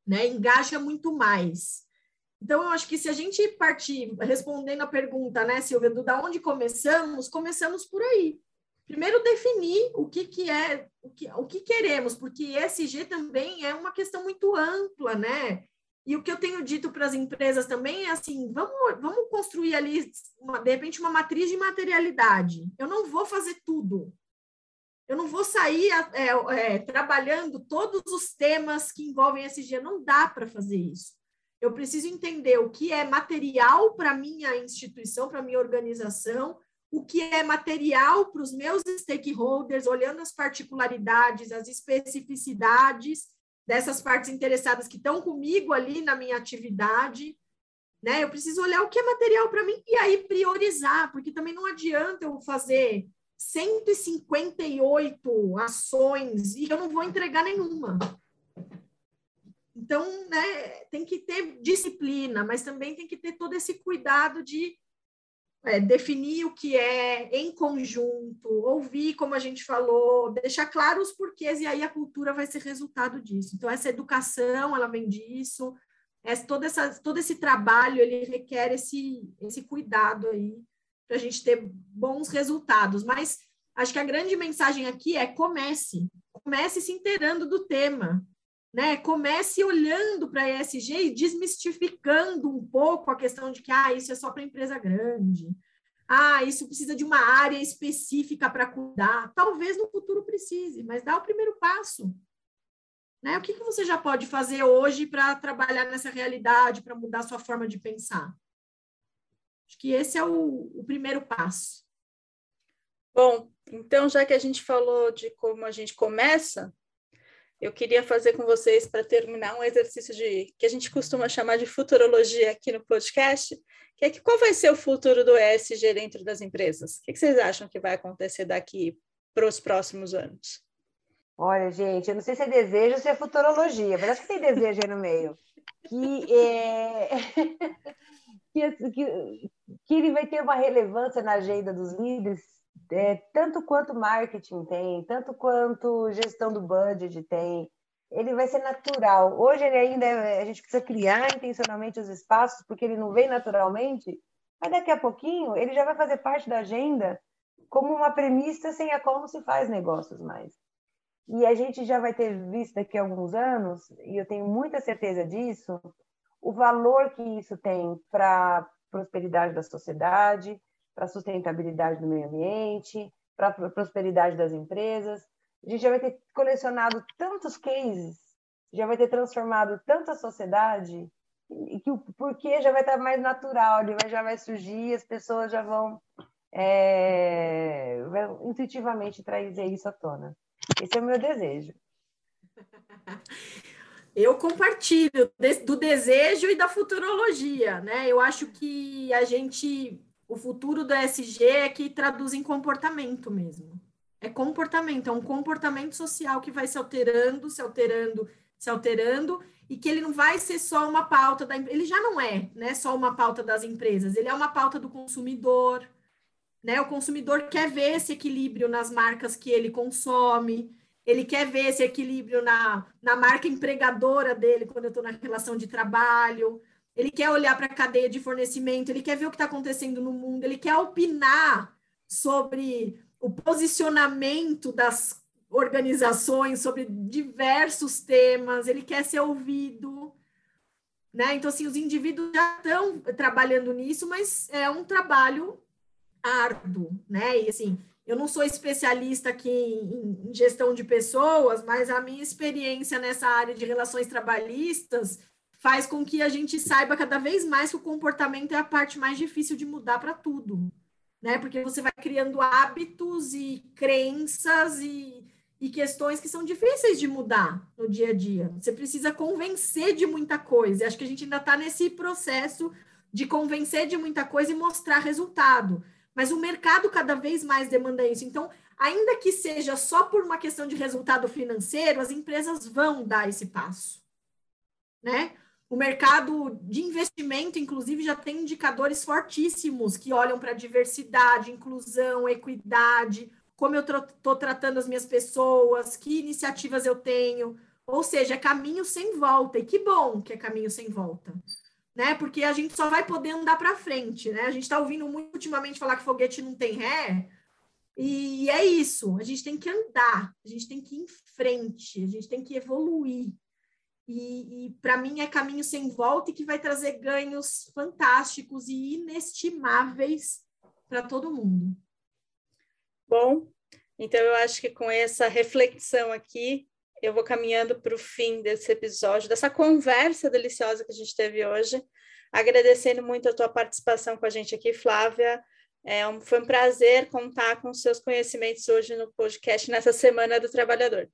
né? Engaja muito mais. Então, eu acho que se a gente partir respondendo a pergunta, né, Silvia, do da onde começamos, começamos por aí. Primeiro, definir o que, que é, o que, o que queremos, porque ESG também é uma questão muito ampla, né? E o que eu tenho dito para as empresas também é assim: vamos, vamos construir ali, uma, de repente, uma matriz de materialidade. Eu não vou fazer tudo, eu não vou sair é, é, trabalhando todos os temas que envolvem SG, não dá para fazer isso. Eu preciso entender o que é material para minha instituição, para minha organização, o que é material para os meus stakeholders, olhando as particularidades, as especificidades dessas partes interessadas que estão comigo ali na minha atividade. Né? Eu preciso olhar o que é material para mim e aí priorizar, porque também não adianta eu fazer 158 ações e eu não vou entregar nenhuma. Então, né, tem que ter disciplina, mas também tem que ter todo esse cuidado de é, definir o que é em conjunto, ouvir, como a gente falou, deixar claro os porquês, e aí a cultura vai ser resultado disso. Então, essa educação, ela vem disso, essa, todo, essa, todo esse trabalho, ele requer esse, esse cuidado aí, para a gente ter bons resultados. Mas acho que a grande mensagem aqui é comece, comece se inteirando do tema, né? Comece olhando para ESG e desmistificando um pouco a questão de que ah, isso é só para empresa grande. Ah, isso precisa de uma área específica para cuidar. Talvez no futuro precise, mas dá o primeiro passo. Né? O que, que você já pode fazer hoje para trabalhar nessa realidade, para mudar sua forma de pensar? Acho que esse é o, o primeiro passo. Bom, então já que a gente falou de como a gente começa, eu queria fazer com vocês para terminar um exercício de que a gente costuma chamar de futurologia aqui no podcast, que é que qual vai ser o futuro do ESG dentro das empresas? O que, que vocês acham que vai acontecer daqui para os próximos anos? Olha, gente, eu não sei se é desejo ou se é futurologia, mas acho que tem desejo aí no meio. Que, é... <laughs> que, que, que ele vai ter uma relevância na agenda dos líderes é, tanto quanto marketing tem, tanto quanto gestão do budget tem, ele vai ser natural. Hoje ele ainda é, a gente precisa criar intencionalmente os espaços porque ele não vem naturalmente, mas daqui a pouquinho ele já vai fazer parte da agenda como uma premissa sem a qual não se faz negócios mais. E a gente já vai ter visto daqui a alguns anos, e eu tenho muita certeza disso, o valor que isso tem para prosperidade da sociedade, para a sustentabilidade do meio ambiente, para a prosperidade das empresas. A gente já vai ter colecionado tantos cases, já vai ter transformado tanta sociedade, que o porquê já vai estar mais natural, ele já vai surgir, as pessoas já vão, é, vão intuitivamente trazer isso à tona. Esse é o meu desejo. <laughs> Eu compartilho do desejo e da futurologia, né? Eu acho que a gente o futuro do ESG é que traduz em comportamento mesmo. É comportamento, é um comportamento social que vai se alterando, se alterando, se alterando, e que ele não vai ser só uma pauta da ele já não é, né, só uma pauta das empresas, ele é uma pauta do consumidor, né? O consumidor quer ver esse equilíbrio nas marcas que ele consome, ele quer ver esse equilíbrio na, na marca empregadora dele quando eu estou na relação de trabalho ele quer olhar para a cadeia de fornecimento, ele quer ver o que está acontecendo no mundo, ele quer opinar sobre o posicionamento das organizações, sobre diversos temas, ele quer ser ouvido. Né? Então, assim, os indivíduos já estão trabalhando nisso, mas é um trabalho árduo, né? E assim, eu não sou especialista aqui em, gestão de pessoas, mas a minha experiência nessa área de relações trabalhistas faz com que a gente saiba cada vez mais que o comportamento é a parte mais difícil de mudar para tudo, né? Porque você vai criando hábitos e crenças e, e questões que são difíceis de mudar no dia a dia. Você precisa convencer de muita coisa. Acho que a gente ainda está nesse processo de convencer de muita coisa e mostrar resultado. Mas o mercado cada vez mais demanda isso. Então, ainda que seja só por uma questão de resultado financeiro, as empresas vão dar esse passo, né? O mercado de investimento, inclusive, já tem indicadores fortíssimos que olham para diversidade, inclusão, equidade, como eu estou tratando as minhas pessoas, que iniciativas eu tenho. Ou seja, é caminho sem volta. E que bom que é caminho sem volta. Né? Porque a gente só vai poder andar para frente. Né? A gente está ouvindo muito ultimamente falar que foguete não tem ré. E é isso. A gente tem que andar, a gente tem que ir em frente, a gente tem que evoluir e, e para mim é caminho sem volta e que vai trazer ganhos fantásticos e inestimáveis para todo mundo. Bom, então eu acho que com essa reflexão aqui, eu vou caminhando para o fim desse episódio, dessa conversa deliciosa que a gente teve hoje. Agradecendo muito a tua participação com a gente aqui, Flávia. É um, foi um prazer contar com seus conhecimentos hoje no podcast nessa Semana do Trabalhador.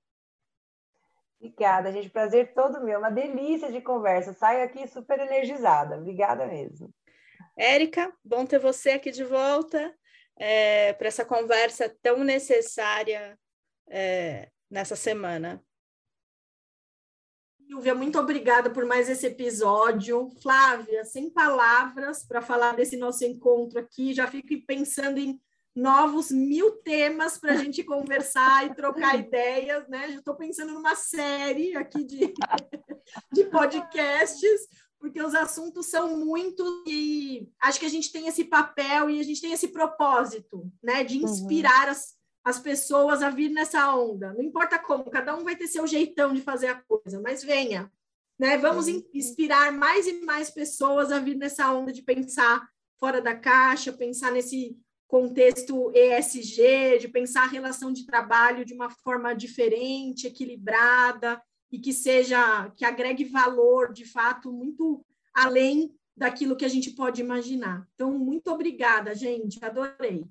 Obrigada, gente. Prazer todo meu. Uma delícia de conversa. Saio aqui super energizada. Obrigada mesmo. Érica, bom ter você aqui de volta é, para essa conversa tão necessária é, nessa semana. Silvia, muito obrigada por mais esse episódio. Flávia, sem palavras para falar desse nosso encontro aqui, já fico pensando em novos mil temas para a <laughs> gente conversar e trocar ideias, né? Já estou pensando numa série aqui de, <laughs> de podcasts, porque os assuntos são muitos e acho que a gente tem esse papel e a gente tem esse propósito, né? De inspirar uhum. as, as pessoas a vir nessa onda. Não importa como, cada um vai ter seu jeitão de fazer a coisa, mas venha. Né? Vamos inspirar mais e mais pessoas a vir nessa onda de pensar fora da caixa, pensar nesse contexto ESG, de pensar a relação de trabalho de uma forma diferente, equilibrada e que seja que agregue valor, de fato, muito além daquilo que a gente pode imaginar. Então, muito obrigada, gente, adorei.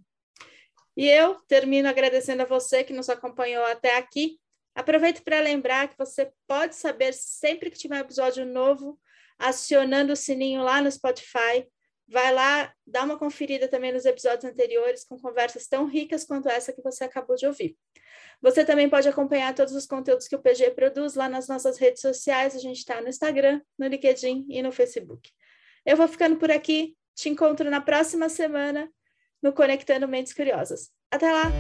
E eu termino agradecendo a você que nos acompanhou até aqui. Aproveito para lembrar que você pode saber sempre que tiver um episódio novo, acionando o sininho lá no Spotify. Vai lá, dá uma conferida também nos episódios anteriores com conversas tão ricas quanto essa que você acabou de ouvir. Você também pode acompanhar todos os conteúdos que o PG produz lá nas nossas redes sociais. A gente está no Instagram, no LinkedIn e no Facebook. Eu vou ficando por aqui. Te encontro na próxima semana no Conectando Mentes Curiosas. Até lá!